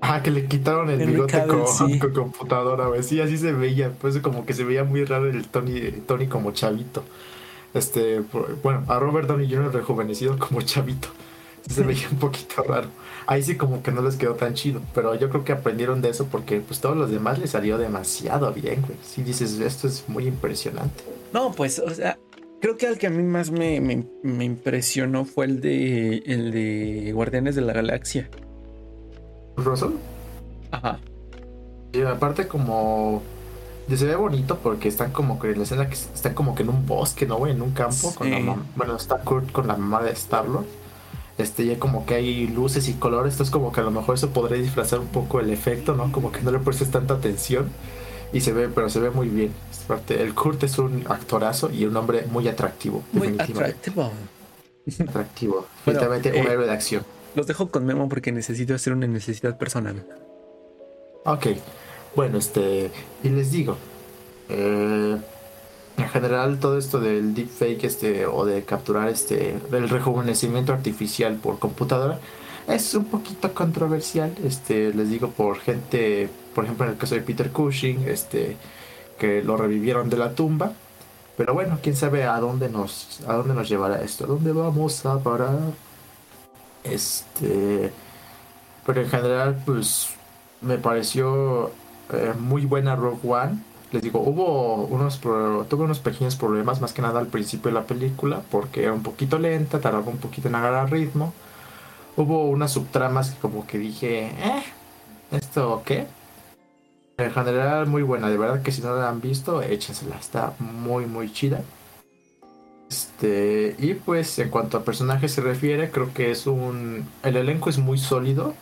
Ah, que le quitaron el Henry bigote Cavill, con, sí. con computadora, güey. Sí, así se veía. Pues como que se veía muy raro el Tony, Tony como chavito. Este, bueno, a Robert Downey Jr. rejuvenecido como chavito. Sí se veía un poquito raro. Ahí sí como que no les quedó tan chido. Pero yo creo que aprendieron de eso porque pues todos los demás les salió demasiado bien, güey. Sí dices, esto es muy impresionante. No, pues, o sea, creo que al que a mí más me, me- me impresionó fue el de el de Guardianes de la Galaxia. Russell. Ajá. Y aparte como se ve bonito porque están como que en la escena que están como que en un bosque, ¿no, güey? En un campo con la Sí. mam- bueno, está Kurt con la mamá de Starlord. Este, ya como que hay luces y colores, entonces como que a lo mejor eso podría disfrazar un poco el efecto, ¿no? Como que no le prestes tanta atención y se ve, pero se ve muy bien. El Kurt es un actorazo y un hombre muy atractivo, Muy definitivamente. atractivo. Atractivo, Bueno, definitivamente un eh, héroe de acción. Los dejo con Memo porque necesito hacer una necesidad personal. Ok, bueno, este, y les digo, eh, en general todo esto del deepfake, este, o de capturar este, del rejuvenecimiento artificial por computadora, es un poquito controversial, este, les digo por gente, por ejemplo en el caso de Peter Cushing, este, que lo revivieron de la tumba, pero bueno, quién sabe a dónde nos, a dónde nos llevará esto, a dónde vamos a parar, este, pero en general, pues me pareció eh, muy buena Rogue One. Les digo, hubo unos tuve unos pequeños problemas, más que nada al principio de la película, porque era un poquito lenta, tardaba un poquito en agarrar ritmo. Hubo unas subtramas que como que dije, eh, ¿esto qué? En general muy buena, de verdad que si no la han visto, échensela, está muy muy chida. Este, y pues en cuanto a personajes se refiere, creo que es un... El elenco es muy sólido.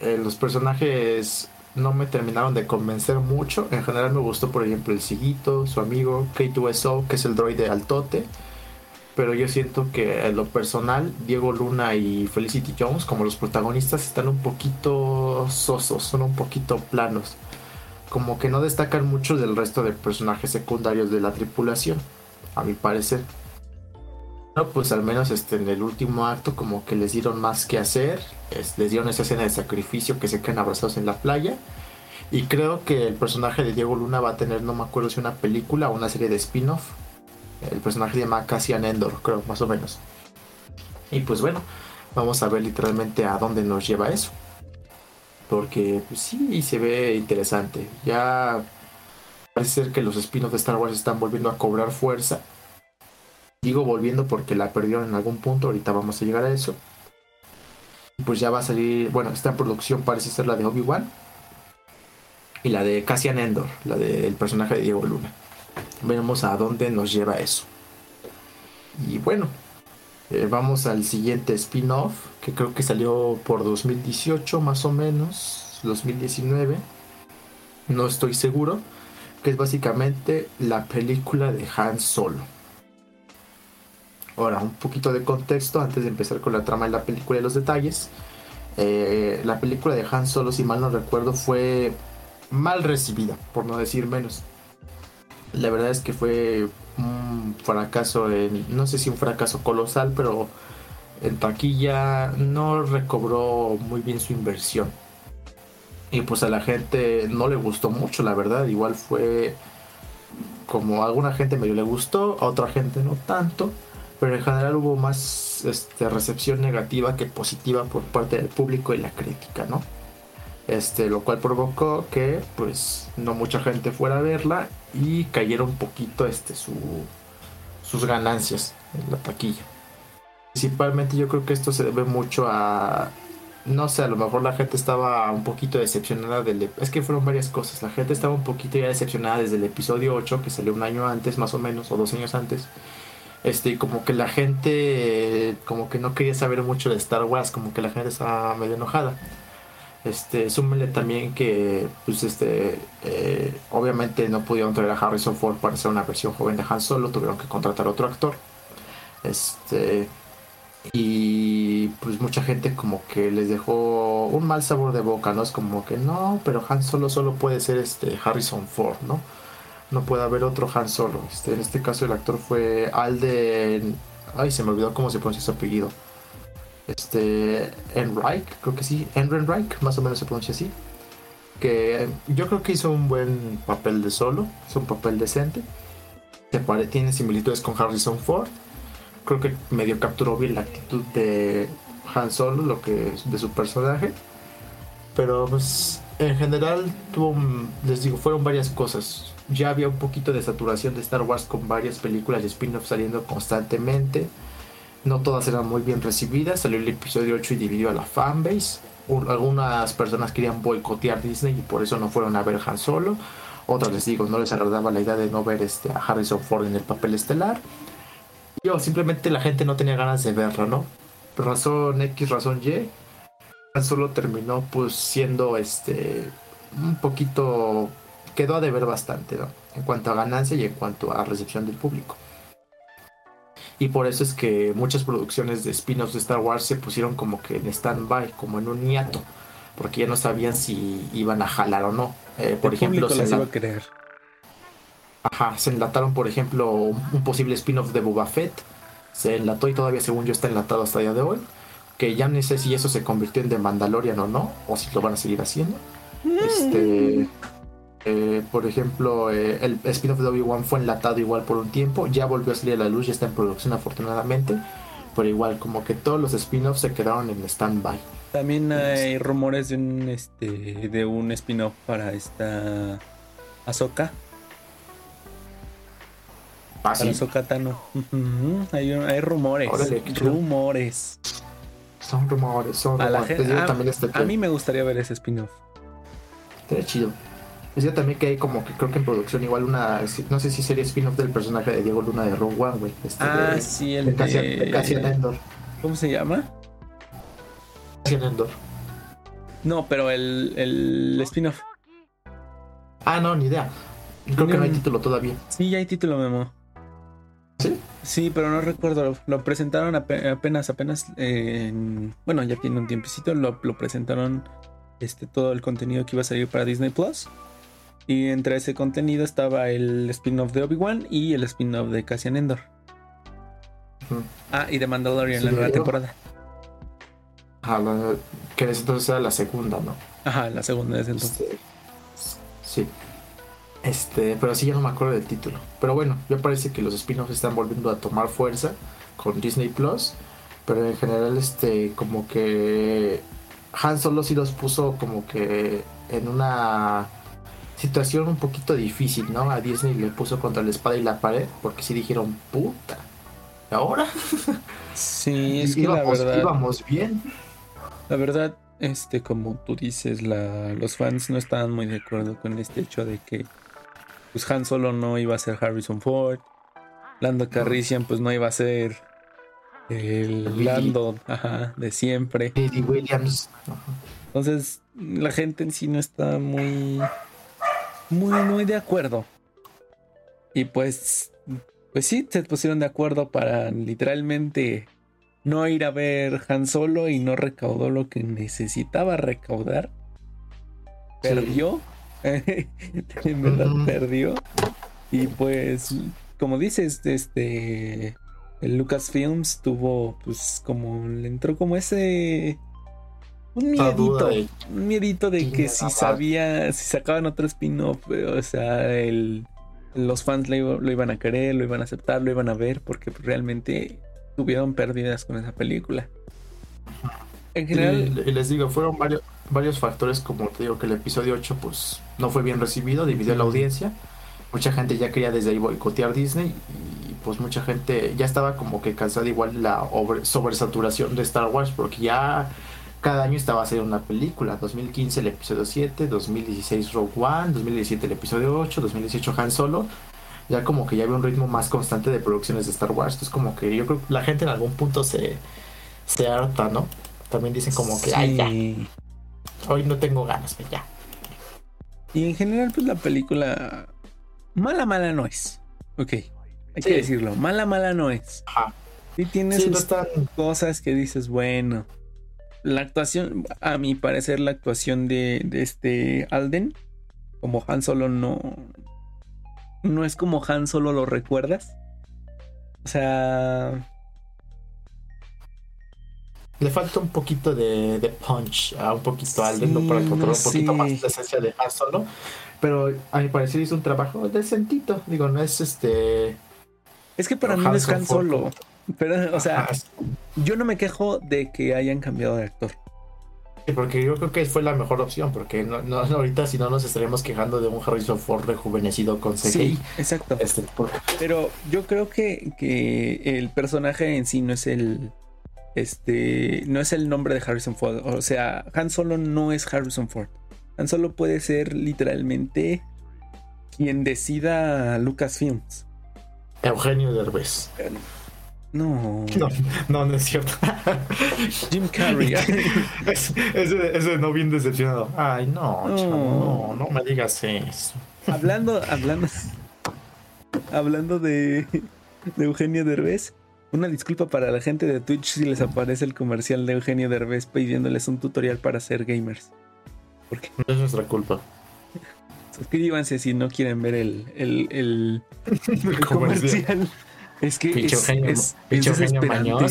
Eh, los personajes no me terminaron de convencer mucho. En general me gustó, por ejemplo, el Siguito, su amigo, K2SO, que es el droide altote. Pero yo siento que en lo personal, Diego Luna y Felicity Jones, como los protagonistas, están un poquito sosos, son un poquito planos. Como que no destacan mucho del resto de personajes secundarios de la tripulación, a mi parecer. No, pues al menos este, en el último acto como que les dieron más que hacer, es- les dieron esa escena de sacrificio que se quedan abrazados en la playa. Y creo que el personaje de Diego Luna va a tener, no me acuerdo si una película o una serie de spin-off. El personaje se llama Cassian Endor, creo, más o menos. Y pues bueno, vamos a ver literalmente a dónde nos lleva eso. Porque pues sí, se ve interesante. Ya parece ser que los spin-offs de Star Wars están volviendo a cobrar fuerza. Digo volviendo porque la perdieron en algún punto, ahorita vamos a llegar a eso. Pues ya va a salir, bueno, esta producción parece ser la de Obi-Wan y la de Cassian Endor, la del personaje de Diego Luna. Veremos a dónde nos lleva eso. Y bueno, eh, vamos al siguiente spin-off, que creo que salió por 2018 más o menos, 2019, no estoy seguro, que es básicamente la película de Han Solo. Ahora, un poquito de contexto antes de empezar con la trama de la película y los detalles. Eh, la película de Han Solo, si mal no recuerdo, fue mal recibida, por no decir menos. La verdad es que fue un fracaso, en- no sé si un fracaso colosal, pero en taquilla no recobró muy bien su inversión. Y pues a la gente no le gustó mucho, la verdad. Igual fue como a alguna gente medio le gustó, a otra gente no tanto. Pero en general hubo más este, recepción negativa que positiva por parte del público y la crítica, ¿no? Este, lo cual provocó que pues no mucha gente fuera a verla y cayera un poquito este, su, sus ganancias en la taquilla. Principalmente yo creo que esto se debe mucho a, no sé, a lo mejor la gente estaba un poquito decepcionada del... Es que fueron varias cosas, la gente estaba un poquito ya decepcionada desde el episodio 8 que salió un año antes más o menos o dos años antes. Este, como que la gente como que no quería saber mucho de Star Wars, como que la gente estaba medio enojada. Este, súmele también que, pues, este, eh, obviamente no pudieron traer a Harrison Ford para hacer una versión joven de Han Solo, tuvieron que contratar a otro actor. Este, y pues mucha gente como que les dejó un mal sabor de boca, ¿no? Es como que no, pero Han Solo solo puede ser este Harrison Ford, ¿no? No puede haber otro Han Solo. Este, en este caso el actor fue Alden, ay, se me olvidó cómo se pronuncia su apellido. Este Enright, creo que sí, Enrenreich, más o menos se pronuncia así. Que yo creo que hizo un buen papel de solo, es un papel decente. tiene similitudes con Harrison Ford. Creo que medio capturó bien la actitud de Han Solo, lo que de su personaje. Pero pues en general tuvo, les digo, fueron varias cosas. Ya había un poquito de saturación de Star Wars con varias películas y spin-offs saliendo constantemente. No todas eran muy bien recibidas. Salió el episodio 8 y dividió a la fanbase. Algunas personas querían boicotear Disney y por eso no fueron a ver Han Solo. Otras les digo, no les agradaba la idea de no ver este, a Harrison Ford en el papel estelar. Yo simplemente la gente no tenía ganas de verlo, ¿no? Razón X, razón Y solo terminó pues siendo este un poquito quedó a deber bastante ¿no? en cuanto a ganancia y en cuanto a recepción del público y por eso es que muchas producciones de spin-offs de Star Wars se pusieron como que en stand-by como en un hiato porque ya no sabían si iban a jalar o no eh, por ejemplo se, iba a creer. Ajá, se enlataron por ejemplo un posible spin-off de Boba Fett se enlató y todavía según yo está enlatado hasta el día de hoy que ya no sé si eso se convirtió en The Mandalorian o no, o si lo van a seguir haciendo. Este, eh, por ejemplo, eh, el spin-off de Obi-Wan fue enlatado igual por un tiempo, ya volvió a salir a la luz, ya está en producción afortunadamente, pero igual como que todos los spin-offs se quedaron en stand-by. También hay rumores de un este de un spin-off para esta Ahsoka. Ah, para Ahsoka Tano. hay, hay rumores. rumores. Son rumores, son a rumores. a, mí me gustaría ver ese spin-off. Estaría chido. Decía también que hay como que creo que en producción igual una, no sé si sería spin-off del personaje de Diego Luna de Rogue One, güey. Este, ah, sí, el de, Cassian, Endor. ¿Cómo se llama? Cassian Endor. No, pero el, el spin-off. Ah, no, ni idea. Creo que no hay título todavía. Sí, ya hay título, Memo. ¿Sí? Sí, pero no recuerdo. Lo presentaron apenas, apenas. bueno, ya tiene un tiempecito. Lo, presentaron este, todo el contenido que iba a salir para Disney Plus. Y entre ese contenido estaba el spin-off de Obi-Wan y el spin-off de Cassian Endor. Ah, y de Mandalorian en la nueva temporada. Ajá, que entonces era la segunda, ¿no? Ajá, la segunda de entonces. Este, sí. Este, pero sí ya no me acuerdo del título. Pero bueno, ya parece que los spin-offs están volviendo a tomar fuerza con Disney Plus. Pero en general, este, como que Han Solo sí los puso como que en una situación un poquito difícil, ¿no? A Disney le puso contra la espada y la pared, porque sí dijeron, puta, ¿ahora? Sí, <laughs> es que la verdad. Íbamos bien. La verdad, este, como tú dices, la, los fans no estaban muy de acuerdo con este hecho de que pues Han Solo no iba a ser Harrison Ford. Lando Carrician pues no iba a ser el Lando de siempre. Eddie Williams. Entonces la gente en sí no está muy, muy, muy de acuerdo. Y pues, pues sí, se pusieron de acuerdo para literalmente no ir a ver Han Solo y no recaudó lo que necesitaba recaudar. Perdió <laughs> en verdad perdió. Y pues, como dices, este. El Lucasfilms tuvo, pues, como. Le entró como ese. Un miedito. Un miedito de que si sabía. Si sacaban otro spin-off, o sea, el, los fans lo, lo, iban a querer, lo iban a aceptar, lo iban a ver, porque realmente tuvieron pérdidas con esa película. En general. Y, les digo, fueron varios, varios factores, como te digo, que el episodio 8 pues no fue bien recibido, dividió la audiencia. Mucha gente ya quería desde ahí boicotear Disney y pues mucha gente ya estaba como que cansada igual la sobresaturación de Star Wars porque ya cada año estaba a hacer una película. 2015 el episodio 7, 2016 Rogue One, 2017 el episodio 8, 2018 Han Solo. Ya como que ya había un ritmo más constante de producciones de Star Wars. Entonces como que yo creo que la gente en algún punto se, se harta, ¿no? También dicen como que, ay, ya. Hoy no tengo ganas, ya. Y en general, pues la película. Mala, mala no es. Ok, hay que decirlo. Mala, mala no es. Ajá. Sí, tiene sus cosas que dices, bueno. La actuación, a mi parecer, la actuación de, de este Alden, como Han Solo, no. No es como Han Solo lo recuerdas. O sea le falta un poquito de, de punch, a un poquito al Alden, ¿no? para controlar un poquito más la esencia de Han Solo. Pero a mi parecer hizo un trabajo decentito. Digo, no es este. Es que para mí no es Han Solo. Pero, o sea, yo no me quejo de que hayan cambiado de actor. Sí, porque yo creo que fue la mejor opción, porque no, no ahorita si no nos estaríamos quejando de un Harrison Ford rejuvenecido con CGI. Sí, exacto. Este, Pero yo creo que, que el personaje en sí no es el, este, no es el nombre de Harrison Ford. O sea, Han Solo no es Harrison Ford. Han Solo puede ser literalmente quien decida Lucasfilms. Eugenio Derbez. No. no. No, es cierto. <laughs> Jim Carrey. <laughs> ese, ese, no bien decepcionado. Ay, no, no, no, me digas eso. Hablando, hablando, hablando de, de Eugenio Derbez, una disculpa para la gente de Twitch si les aparece el comercial de Eugenio Derbez pidiéndoles un tutorial para ser gamers. Porque no es nuestra culpa. Suscríbanse si no quieren ver el, el, el, <laughs> comercial. Es que es, es, desesperante.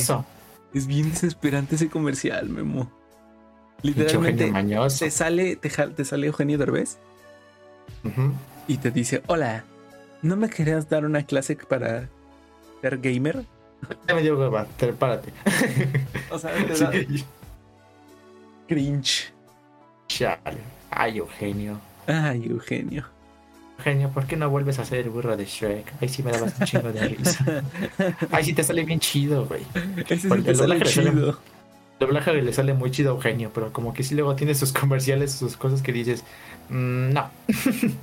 Es bien desesperante ese comercial, Memo. Literalmente te sale, te, sale Eugenio Derbez y te dice, hola, ¿no me querías dar una clase para ser gamer? <laughs> Ya me dio hueva, párate. O sea, te <laughs> da... Cringe. Chale. Ay, Eugenio. Ay, Eugenio. Eugenio, ¿por qué no vuelves a hacer el burro de Shrek? Ahí sí me dabas un chingo de risa. <laughs> Ay, sí te sale bien chido, güey. Ese sí te sale chido. El doblaje le sale muy chido a Eugenio, pero como que sí luego tiene sus comerciales, sus cosas que dices, mm, no. <laughs>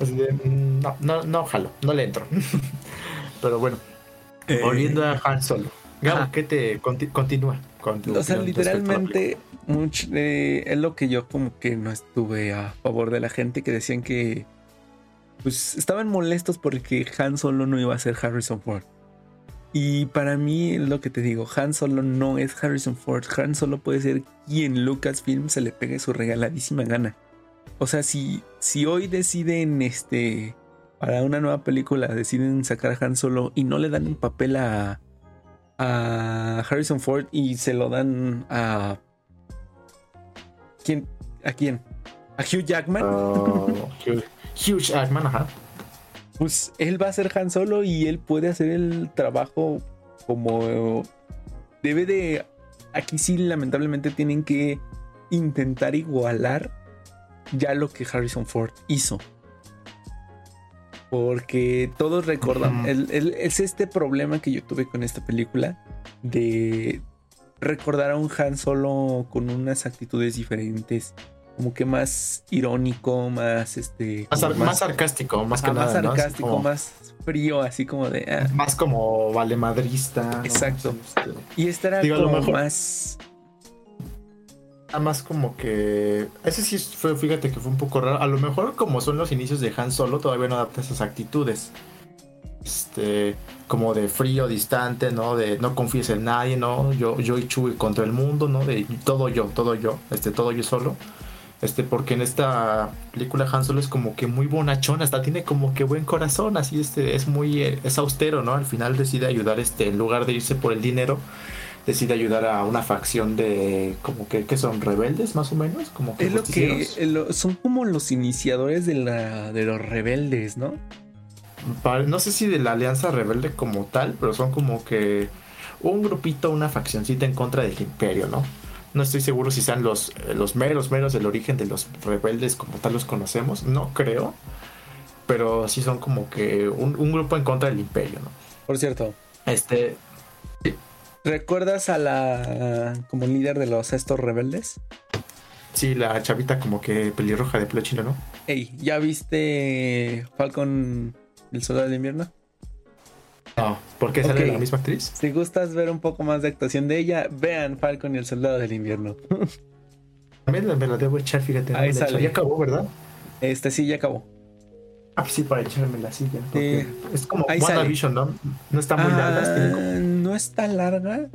Mm, no, no, no, jalo, no le entro. <laughs> pero bueno, eh, Volviendo a Han Solo. Gabo, ¿qué te continúa? o sea, literalmente eh, es lo que yo como que no estuve a favor de la gente que decían que pues estaban molestos porque Han Solo no iba a ser Harrison Ford. Y para mí es lo que te digo, Han Solo no es Harrison Ford. Han Solo puede ser quien Lucasfilm se le pegue su regaladísima gana. O sea, si, si hoy deciden este para una nueva película deciden sacar a Han Solo y no le dan un papel a, a Harrison Ford y se lo dan a. ¿Quién? ¿A quién? ¿A Hugh Jackman? Oh, <laughs> Hugh, Jackman, ajá. Pues él va a ser Han Solo y él puede hacer el trabajo como debe de. Aquí sí, lamentablemente, tienen que intentar igualar ya lo que Harrison Ford hizo. Porque todos recordan, es este problema que yo tuve con esta película de recordar a un Han Solo con unas actitudes diferentes, como que más irónico, más este. Más, sarcástico, más que nada. Más sarcástico, más frío, así como de. Ah. Más como valemadrista. Exacto. Este, y este era como más Nada más como que. Ese sí fue, fíjate que fue un poco raro. A lo mejor, como son los inicios de Han Solo, todavía no adapta esas actitudes. Este. Como de frío, distante, ¿no? De no confíes en nadie, ¿no? Yo, yo y Chuy contra el mundo, ¿no? De todo yo, todo yo, este, todo yo solo. Este, porque en esta película Han Solo es como que muy bonachón, hasta tiene como que buen corazón, así este, es muy, eh, es austero, ¿no? Al final decide ayudar, este, en lugar de irse por el dinero, decide ayudar a una facción de como que, son rebeldes más o menos como que es lo que son como los iniciadores de la de los rebeldes no no sé si de la alianza rebelde como tal pero son como que un grupito una faccioncita en contra del imperio no no estoy seguro si sean los los meros meros del origen de los rebeldes como tal los conocemos no creo pero sí son como que un, un grupo en contra del imperio no por cierto este ¿Recuerdas a la como líder de los estos rebeldes? Sí, la chavita como que pelirroja de pelo chino, ¿no? Ey, ¿ya viste Falcon el soldado del invierno? No, ¿por qué sale la misma actriz? Si gustas ver un poco más de actuación de ella, vean Falcon y el soldado del invierno. <laughs> También me la debo echar, fíjate. Ahí sale. Ya acabó, ¿verdad? Este sí, ya acabó. Ah, pues sí, para echarme la silla. es como WandaVision, ¿no? No está muy larga. Ah, no está larga,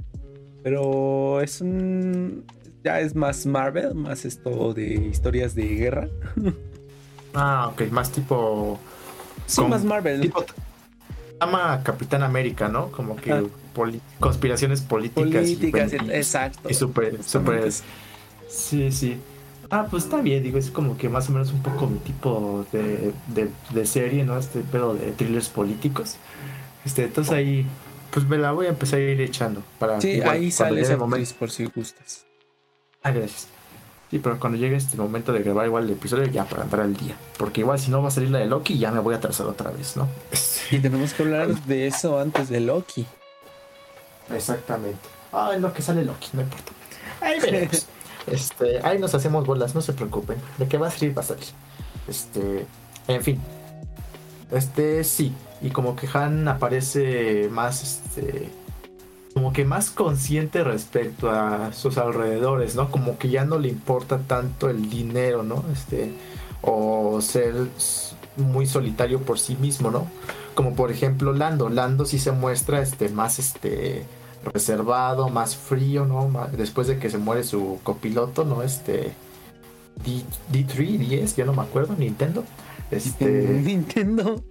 pero es un. Ya es más Marvel, más esto de historias de guerra. <laughs> ah, ok, más tipo. Sí, más Marvel. Ama Capitán América, ¿no? Como que Ah. poli- conspiraciones políticas. y Políticas, feministas. exacto. Y súper. Justamente. Sí, sí. Ah, pues está bien, digo, es como que más o menos un poco mi tipo de, de, de serie, ¿no? Este pedo de thrillers políticos. Este, entonces ahí, pues me la voy a empezar a ir echando. Para Sí, igual, ahí sale el momento. por si gustas. Ah, gracias. Sí, pero cuando llegue este momento de grabar igual el episodio, ya para andar al día. Porque igual si no va a salir la de Loki, ya me voy a atrasar otra vez, ¿no? <laughs> Y tenemos que hablar de eso antes de Loki. Exactamente. Ah, en lo que sale Loki, no importa. Ahí veremos. este, ahí nos hacemos bolas, no se preocupen. De que va a salir, va a salir. Este, en fin. Este, sí. Y como que Han aparece más, este, como que más consciente respecto a sus alrededores, ¿no? Como que ya no le importa tanto el dinero, ¿no? Este, o ser muy solitario por sí mismo, ¿no? Como por ejemplo Lando. Lando sí se muestra, este, más, este, reservado, más frío, ¿no? Después de que se muere su copiloto, ¿no? Este, D, D3, 10, ya no me acuerdo, Nintendo. Este, <laughs> Nintendo.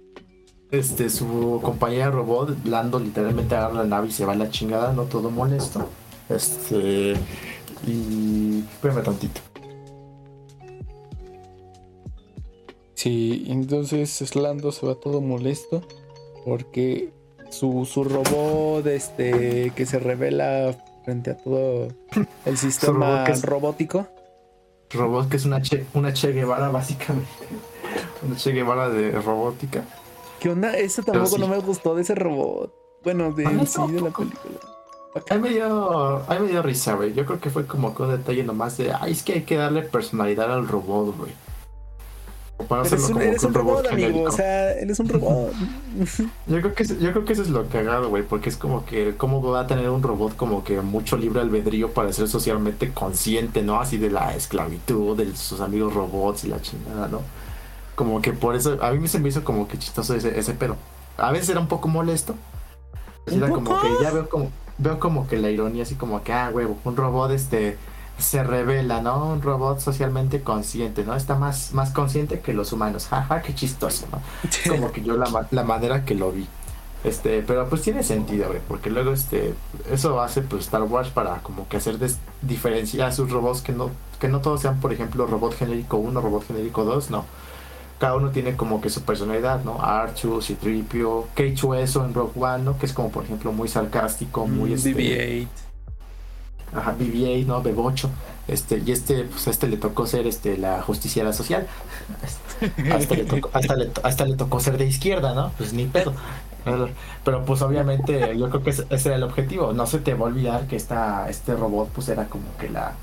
Este, su compañera robot, Lando, literalmente agarra la nave y se va a la chingada, no todo molesto. Este, y. Espérame tantito. Sí, entonces Lando se va todo molesto porque su, su robot este que se revela frente a todo el <laughs> sistema robot que es- robótico. Robot que es una che, una che Guevara, básicamente. <laughs> Una Che Guevara de robótica. ¿Qué onda? Eso tampoco sí. no me gustó de ese robot. Bueno, de en sí de la película. Ahí me dio, ahí me dio risa, güey. Yo creo que fue como que un detalle nomás de, ay, es que hay que darle personalidad al robot, güey. O para Pero hacerlo es un, como eres que un robot, amigo. genérico. O sea, eres un robot. <laughs> <laughs> Yo creo que es- yo creo que eso es lo cagado, güey, porque es como que cómo va a tener un robot como que mucho libre albedrío para ser socialmente consciente, ¿no? Así de la esclavitud de sus amigos robots y la chingada, ¿no? Como que por eso a mí se me hizo como que chistoso ese, ese pedo. A veces era un poco molesto. ¿Un Era como que ya veo como veo como que la ironía así como que ah, huevo, un robot este se revela, ¿no? Un robot socialmente consciente, ¿no? Está más más consciente que los humanos. <laughs> Jaja, qué chistoso, ¿no? como que yo la, la manera que lo vi. Este, pero pues tiene sentido, güey, porque luego este, eso hace pues Star Wars para como que hacer des- diferenciar a sus robots que no, que no todos sean, por ejemplo, robot genérico 1, robot genérico 2, no. Cada uno tiene como que su personalidad, ¿no? Archu, Citripio, K2SO en Rogue One, ¿no? Que es como, por ejemplo, muy sarcástico, muy Mm, este, BB-8. Ajá, BB-8, ¿no? Bebocho. Este, y este, pues a este le tocó ser este, la justiciera social. <laughs> Hasta le, tocó, hasta, le, hasta le tocó ser de izquierda, ¿no? Pues ni pedo. Pero, pues obviamente yo creo que ese ese era el objetivo. No se te va a olvidar que esta, este robot pues era como que la,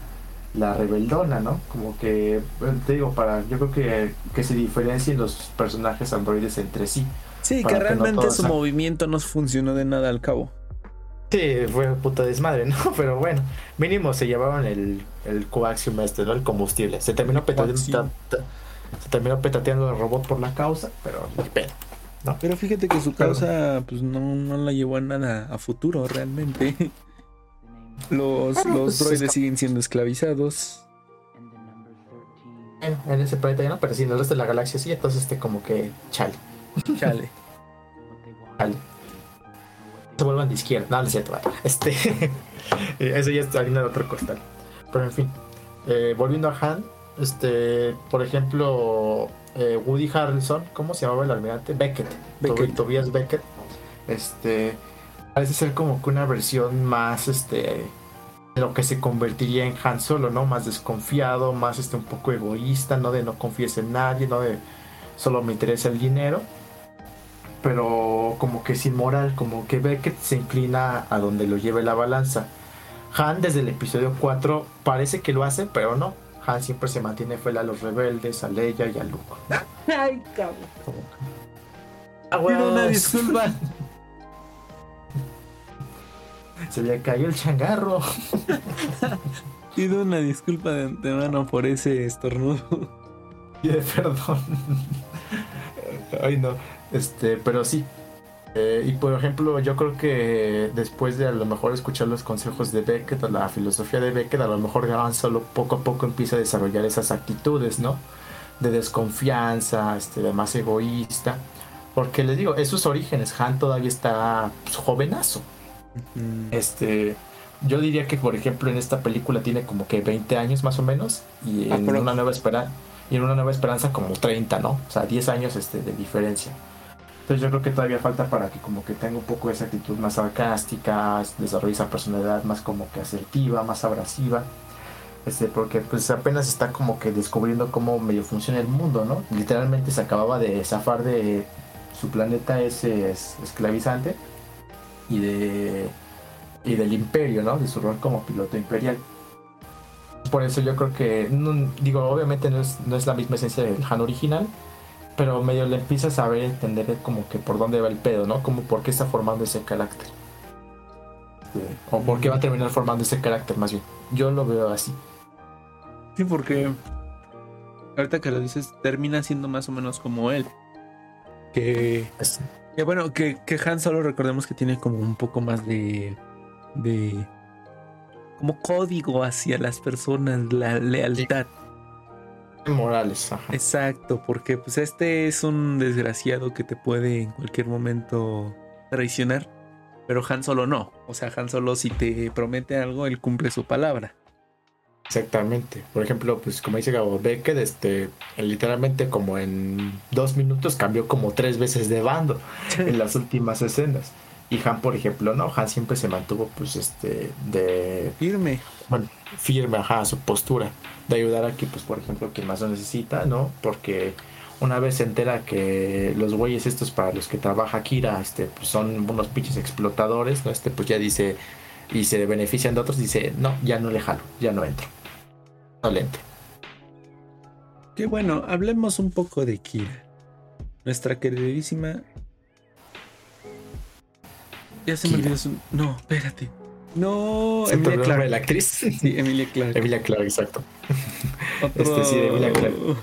la rebeldona, ¿no? Como que, bueno, te digo, para, yo creo que, que se diferencien los personajes androides entre sí. Sí, que que no realmente su sean- movimiento no funcionó de nada al cabo. Sí, fue puta desmadre, ¿no? <laughs> Pero bueno, mínimo se llevaron el, el coaxium este, ¿no? El combustible. Se terminó petateando, se terminó petateando el robot por la causa, pero ni pedo. Pero fíjate que su causa pues no, no la llevó a nada a futuro realmente. <laughs> Los, Bueno, los pues, droides es- siguen siendo esclavizados. Bueno, en ese planeta ya no, pero sí, en el resto de la galaxia sí, entonces este como que chale, Chale. <laughs> chale. Se vuelvan de izquierda, no, no es cierto, vale. Este, <laughs> eso ya es harina de otro costal. Pero en fin, eh, volviendo a Han, este, por ejemplo, eh, Woody Harrelson, ¿cómo se llamaba el almirante? Beckett, Beckett. Tob- Tobias Beckett, este, parece ser como que una versión más, este, de lo que se convertiría en Han Solo, ¿no? Más desconfiado, más, este, un poco egoísta, ¿no? De no confíes en nadie, ¿no? De solo me interesa el dinero. Pero como que sin moral, como que Beckett se inclina a donde lo lleve la balanza. Han desde el episodio 4 parece que lo hace, pero no. Han siempre se mantiene fiel a los rebeldes, a Leia y a Luke. <laughs> Ay, cabrón. Que- Pido una disculpa. Se le cayó el changarro. <laughs> Pido una disculpa de antemano por ese estornudo. <laughs> Pide perdón. Ay, no. Este, pero sí. Eh, y por ejemplo, yo creo que después de a lo mejor escuchar los consejos de Beckett, la filosofía de Beckett, a lo mejor Han solo poco a poco empieza a desarrollar esas actitudes, ¿no? De desconfianza, este, de más egoísta. Porque les digo, esos orígenes, Han todavía está pues, jovenazo. Este, yo diría que, por ejemplo, en esta película tiene como que 20 años más o menos. Y en una nueva esperanza. Y en una nueva esperanza como 30, ¿no? O sea, 10 años este, de diferencia. Entonces yo creo que todavía falta para que como que tenga un poco esa actitud más sarcástica, desarrolle esa personalidad más como que asertiva, más abrasiva. Este, porque pues apenas está como que descubriendo cómo medio funciona el mundo, ¿no? Literalmente se acababa de zafar de su planeta ese es- esclavizante y de y del imperio, ¿no? De su rol como piloto imperial. Por eso yo creo que, no- digo, obviamente no es, no es la misma esencia del Han original, pero medio le empiezas a ver, entender como que por dónde va el pedo, ¿no? Como por qué está formando ese carácter. O por qué va a terminar formando ese carácter, más bien. Yo lo veo así. Sí, porque ahorita que lo dices, termina siendo más o menos como él. Que, que bueno, que, que Han solo recordemos que tiene como un poco más de. de. como código hacia las personas, la lealtad. Morales, ajá. Exacto, porque pues este es un desgraciado que te puede en cualquier momento traicionar. Pero Han Solo no. O sea, Han Solo si te promete algo, él cumple su palabra. Exactamente. Por ejemplo, pues como dice Gabo Beckett, este, literalmente como en dos minutos cambió como tres veces de bando en las últimas escenas. Y Han, por ejemplo, no, Han siempre se mantuvo pues este de Firme. bueno, firme, ajá, su postura de ayudar a que, pues, por ejemplo, quien más lo necesita, ¿no? Porque una vez se entera que los güeyes estos para los que trabaja Kira, este, pues son unos pinches explotadores, ¿no? Este, pues ya dice, y se benefician de otros, dice, no, ya no le jalo, ya no entro. No le entro. Que bueno, hablemos un poco de Kira. Nuestra queridísima. Ya se me olvidó su. No, espérate. No, ¿Se te Emilia Clarke. la actriz? Sí, Emilia Clarke. Emilia Clarke, exacto. Otro... este sí, Emilia Clarke.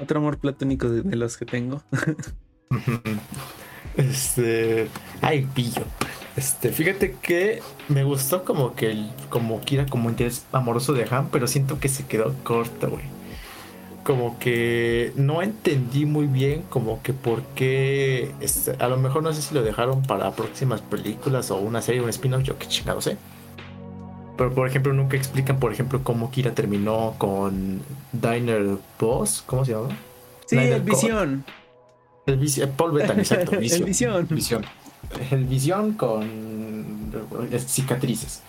Otro amor platónico de, de los que tengo. <laughs> Este. Ay, pillo. Este, fíjate que me gustó como que el, como Kira como interés amoroso de Han, pero siento que se quedó corto, güey. Como que no entendí muy bien como que por qué este, a lo mejor no sé si lo dejaron para próximas películas o una serie, un spin-off, yo qué chingado sé. Pero por ejemplo nunca explican, por ejemplo, cómo Kira terminó con Diner Boss, ¿cómo se llama? Sí, Snyder el visión. El Visión, Paul Bettany, exacto, <laughs> El Visión. Visión. <laughs> El visión con cicatrices.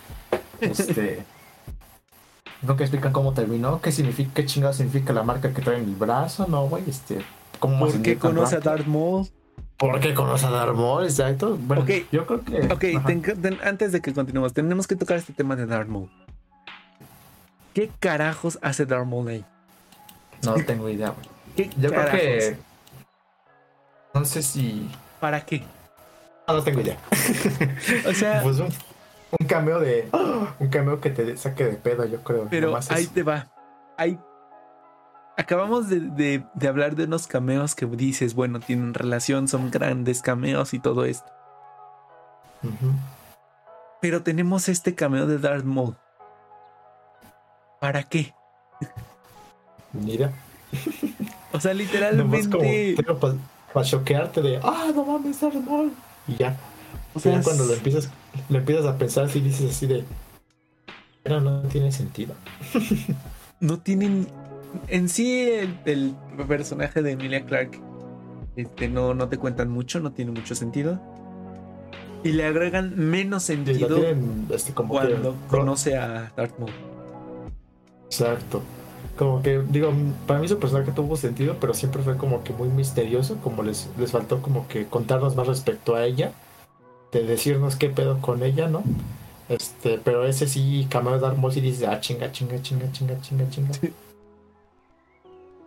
Este. <laughs> Nunca explican cómo terminó, qué significa, qué chingado significa la marca que trae en el brazo, ¿no, güey? Este. ¿Cómo ¿Por qué conoce a rápido? Darth Maul? ¿Por qué conoce a Darth Maul? Exacto. Bueno, yo creo que. Ok, Ajá. ten- ten- antes de que continuemos, tenemos que tocar este tema de Darth Maul. ¿Qué carajos hace Darth Maul ahí? No tengo idea, güey. ¿Qué Yo creo carajos? que. No sé si. ¿Para qué? No, no tengo idea. <laughs> O sea, Pues un, un cameo de. Un cameo que te saque de pedo, yo creo. pero nomás ahí te va. Ahí. Acabamos de, de- de hablar de unos cameos que dices, bueno, tienen relación, son grandes cameos y todo esto. Pero tenemos este cameo de Darth Maul. ¿Para qué? Mira. O sea, Nomás como literalmente. para choquearte de, ah, no mames, Darth Maul. Y ya. O Pero sea, cuando lo empiezas, lo empiezas a pensar, si dices así de, pero no tiene sentido. <laughs> no tienen. En sí, el, el personaje de Emilia Clarke este, no, no te cuentan mucho, no tiene mucho sentido. Y le agregan menos sentido tienen, este, como que- cuando conoce a Darth Maul. Exacto. Como que, digo, para mí su personaje tuvo sentido, pero siempre fue como que muy misterioso, como les, les faltó como que contarnos más respecto a ella, de decirnos qué pedo con ella, ¿no? Este, pero ese sí, Darth Maul y dice, ah, chinga, chinga, chinga, chinga, chinga, chinga.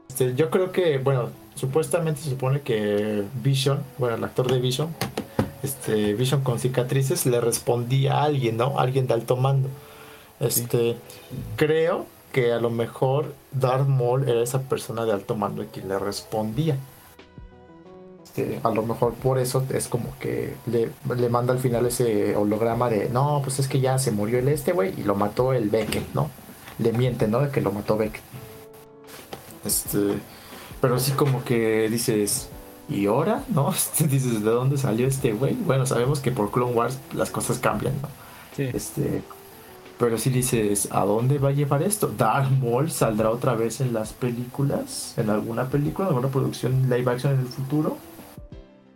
Este, yo creo que, bueno, supuestamente se supone que Vision, bueno, el actor de Vision, este, Vision con cicatrices, le respondía a alguien, ¿no? Alguien de alto mando. Este, creo que a lo mejor Darth Maul era esa persona de alto mando y que le respondía. Este, a lo mejor por eso es como que le, le manda al final ese holograma de no, pues es que ya se murió el este, güey, y lo mató el Beckett, ¿no? Le miente, ¿no? De que lo mató Beckett. Este, pero sí como que dices, ¿y ahora? ¿No? <laughs> Dices, ¿de dónde salió este güey? Bueno, sabemos que por Clone Wars las cosas cambian, ¿no? Sí. Este, pero si dices, ¿a dónde va a llevar esto? ¿Darth Maul saldrá otra vez en las películas? ¿En alguna película, en alguna producción live action en el futuro?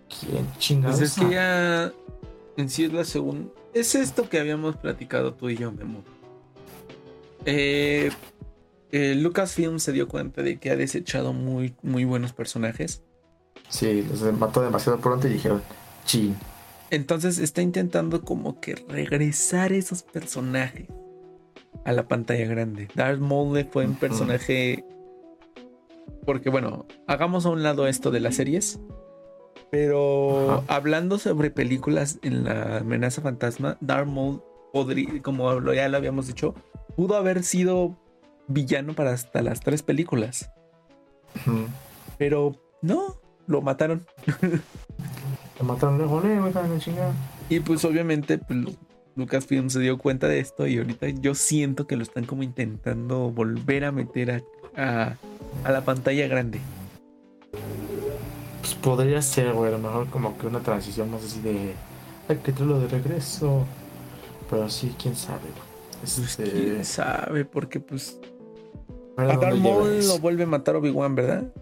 ¿Quién chingados? Pues es que ya en sí es la segunda. Es esto que habíamos platicado tú y yo, Memo. Eh, eh, Lucasfilm se dio cuenta de que ha desechado muy, muy buenos personajes. Sí, los mató demasiado pronto y dijeron, chin. Entonces está intentando como que regresar esos personajes a la pantalla grande. Darth Maul fue un personaje. Porque bueno, hagamos a un lado esto de las series. Pero Ajá. hablando sobre películas en la amenaza fantasma, Darth Maul podría, como ya lo habíamos dicho, pudo haber sido villano para hasta las tres películas. Pero no, lo mataron. <laughs> Lo mataron luego, luego, hija de la chingada. Y pues obviamente pues, Lu- Lucasfilm se dio cuenta de esto y ahorita yo siento que lo están como intentando volver a meter a, a- a la pantalla grande. Pues podría ser, güey, a lo mejor como que una transición más así de. Hay que traerlo de regreso. Pero sí, quién sabe, güey. Pues Este, quién sabe, porque pues a a Darth Maul lo vuelve a matar Obi-Wan, ¿verdad?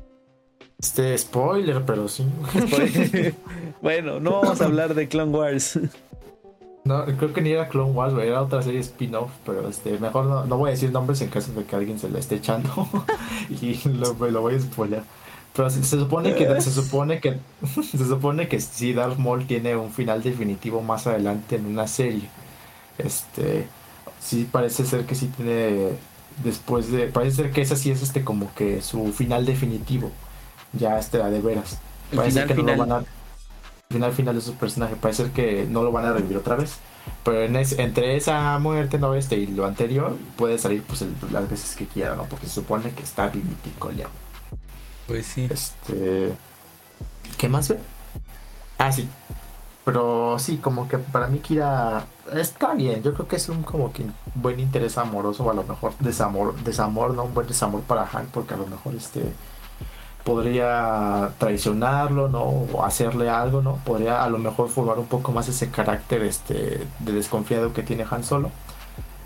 Este, spoiler, pero sí. <laughs> Bueno, no vamos a hablar de Clone Wars. No, creo que ni era Clone Wars, güey, era otra serie spin-off, pero este, mejor no, no voy a decir nombres en caso de que alguien se la esté echando <laughs> y lo, voy a spoiler. Pero se, se supone que se supone que <laughs> se supone que sí Darth Maul tiene un final definitivo más adelante en una serie. Este, sí parece ser que sí tiene después de parece ser que esa sí es este como que su final definitivo. Ya este a de veras. El Parece final que no final. lo van a el final final de su personaje. Parece ser que no lo van a revivir otra vez. Pero en es- entre esa muerte no este y lo anterior puede salir pues el- las veces que quiera no porque se supone que está mítico ya. Pues sí. este qué más ve ah sí. Pero sí como que para mí Kira está bien. Yo creo que es un como que buen interés amoroso o a lo mejor desamor desamor no un buen desamor para Hank porque a lo mejor este podría traicionarlo, ¿no? O hacerle algo, ¿no? Podría a lo mejor formar un poco más ese carácter este, de desconfiado que tiene Han Solo.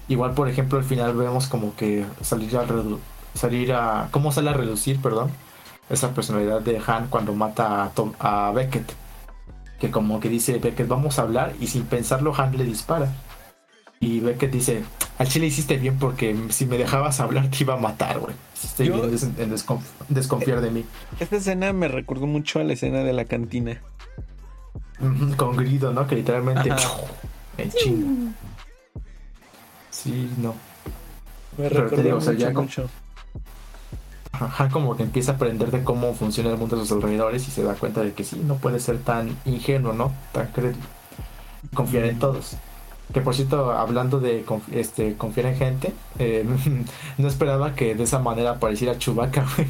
Igual, por ejemplo, al final vemos como que salir a salir a cómo sale a reducir, perdón, esa personalidad de Han cuando mata a, Tom- a Beckett. Que como que dice Beckett, vamos a hablar y sin pensarlo Han le dispara. Y Beckett dice, al chile hiciste bien porque si me dejabas hablar te iba a matar, güey. Estoy Yo- bien des- en desconf- desconfiar de mí. Esta escena me recordó mucho a la escena de la cantina. Con grito, ¿no? Que literalmente en chinga. Sí, no. Me Pero te digo, o sea, mucho, ya como-. Ajá, como que empieza a aprender de cómo funciona el mundo de sus alrededores y se da cuenta de que sí, no puede ser tan ingenuo, ¿no? Tan crédito. Confiar en todos. Que por cierto, hablando de este, confiar en gente, eh, <laughs> no esperaba que de esa manera apareciera Chewbacca, güey.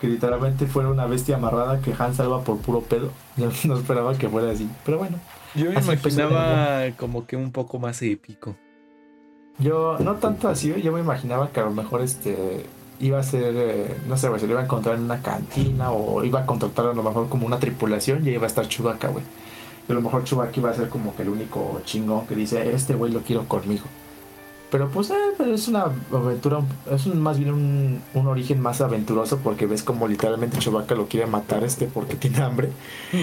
Que literalmente fuera una bestia amarrada que Han salva por puro pedo. <laughs> Yo no esperaba que fuera así. Pero bueno, Yo me imaginaba como que un poco más épico. Yo, no tanto así, yo me imaginaba que a lo mejor este iba a ser, eh, no sé, se lo iba a encontrar en una cantina o iba a contactar a lo mejor como una tripulación y iba a estar Chewbacca, güey. Y a lo mejor Chewbacca iba a ser como que el único chingón que dice, este güey lo quiero conmigo. Pero pues, eh, pero es una aventura, es un- más bien un, un origen más aventuroso porque ves como literalmente Chewbacca lo quiere matar este porque tiene hambre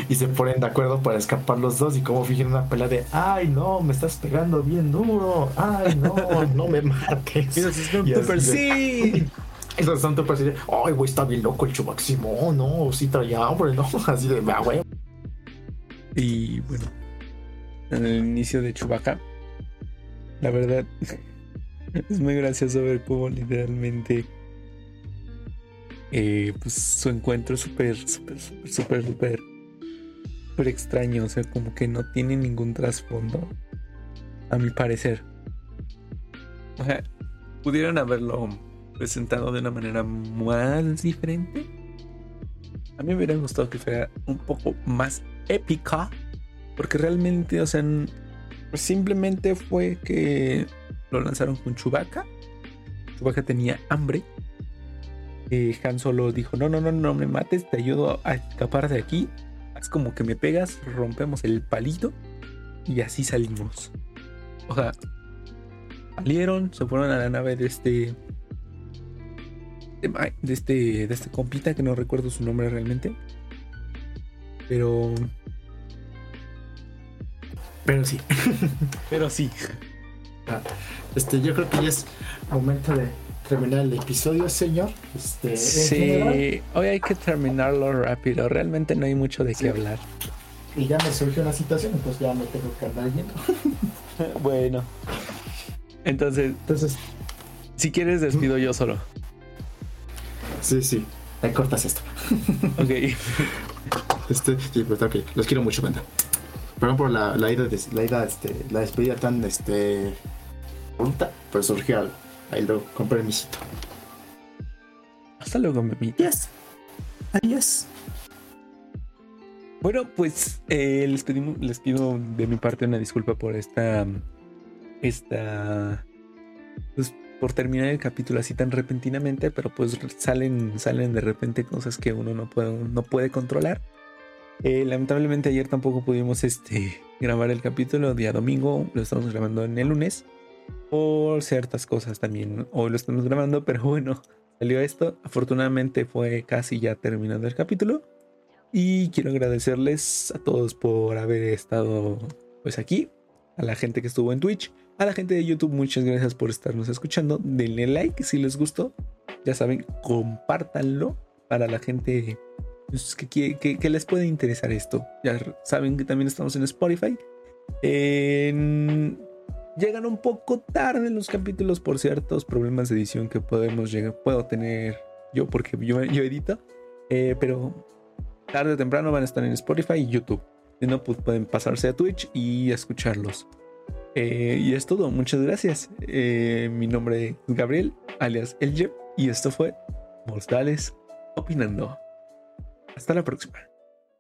y se ponen de acuerdo para escapar los dos y como fijan una pelea de, ay no, me estás pegando bien duro, ay no, no me mates. Es super sí. <laughs> Esos son tu así de, ay güey, está bien loco el Chewbacca, Simón, no, sí traía hambre, no, <laughs> así de, ah, güey. Y bueno, en el inicio de Chewbacca, la verdad <laughs> es muy gracioso ver cómo literalmente eh, pues su encuentro es súper, súper, súper, súper, súper, súper extraño. O sea, como que no tiene ningún trasfondo, a mi parecer. O sea, pudieron haberlo presentado de una manera más diferente. A mí me hubiera gustado que fuera un poco más épica. Porque realmente, o sea, simplemente fue que lo lanzaron con Chewbacca. Chewbacca tenía hambre. Han Solo dijo, no, no, no, no me mates, te ayudo a escapar de aquí. Haz como que me pegas, rompemos el palito y así salimos. O sea, salieron, se fueron a la nave de este... De este, de este compita que no recuerdo su nombre realmente. Pero... Pero sí. <laughs> Pero sí. Ah, este, yo creo que ya es momento de terminar el episodio, señor. Este, sí, hoy hay que terminarlo rápido. Realmente no hay mucho de qué hablar. Y ya me surgió una situación, entonces ya me tengo que andar yendo. <laughs> bueno. Entonces, entonces, si quieres despido yo solo. Sí, sí. Te cortas esto. ok. <laughs> Este, sí, pues ok. Los quiero mucho, banda. Perdón por la, la ida, la ida, este, la despedida tan, este, pronta, pero surgió algo. Ahí lo compré misito. Hasta luego, memito. Yes. Adiós. Bueno, pues eh, les, pedimos, les pido de mi parte una disculpa por esta. Esta. Pues por terminar el capítulo así tan repentinamente, pero pues salen, salen de repente cosas que uno no puede, no puede controlar. Eh, lamentablemente ayer tampoco pudimos este, grabar el capítulo día domingo, lo estamos grabando en el lunes. Por ciertas cosas también hoy lo estamos grabando, pero <laughs> bueno, salió esto. Afortunadamente fue casi ya terminando el capítulo. Y quiero agradecerles a todos por haber estado pues aquí. A la gente que estuvo en Twitch. A la gente de YouTube, muchas gracias por estarnos escuchando. Denle like si les gustó. Ya saben, compártanlo para la gente pues, que, les puede interesar esto. Ya saben que también estamos en Spotify. Llegan un poco tarde los capítulos por ciertos problemas de edición que podemos llegar, puedo tener yo porque yo, yo edito. Eh, pero tarde o temprano van a estar en Spotify y YouTube. Si no, pues pueden pasarse a Twitch y escucharlos. Eh, y es todo, muchas gracias. Eh, mi nombre es Gabriel, alias El y esto fue Mortales Opinando. Hasta la próxima.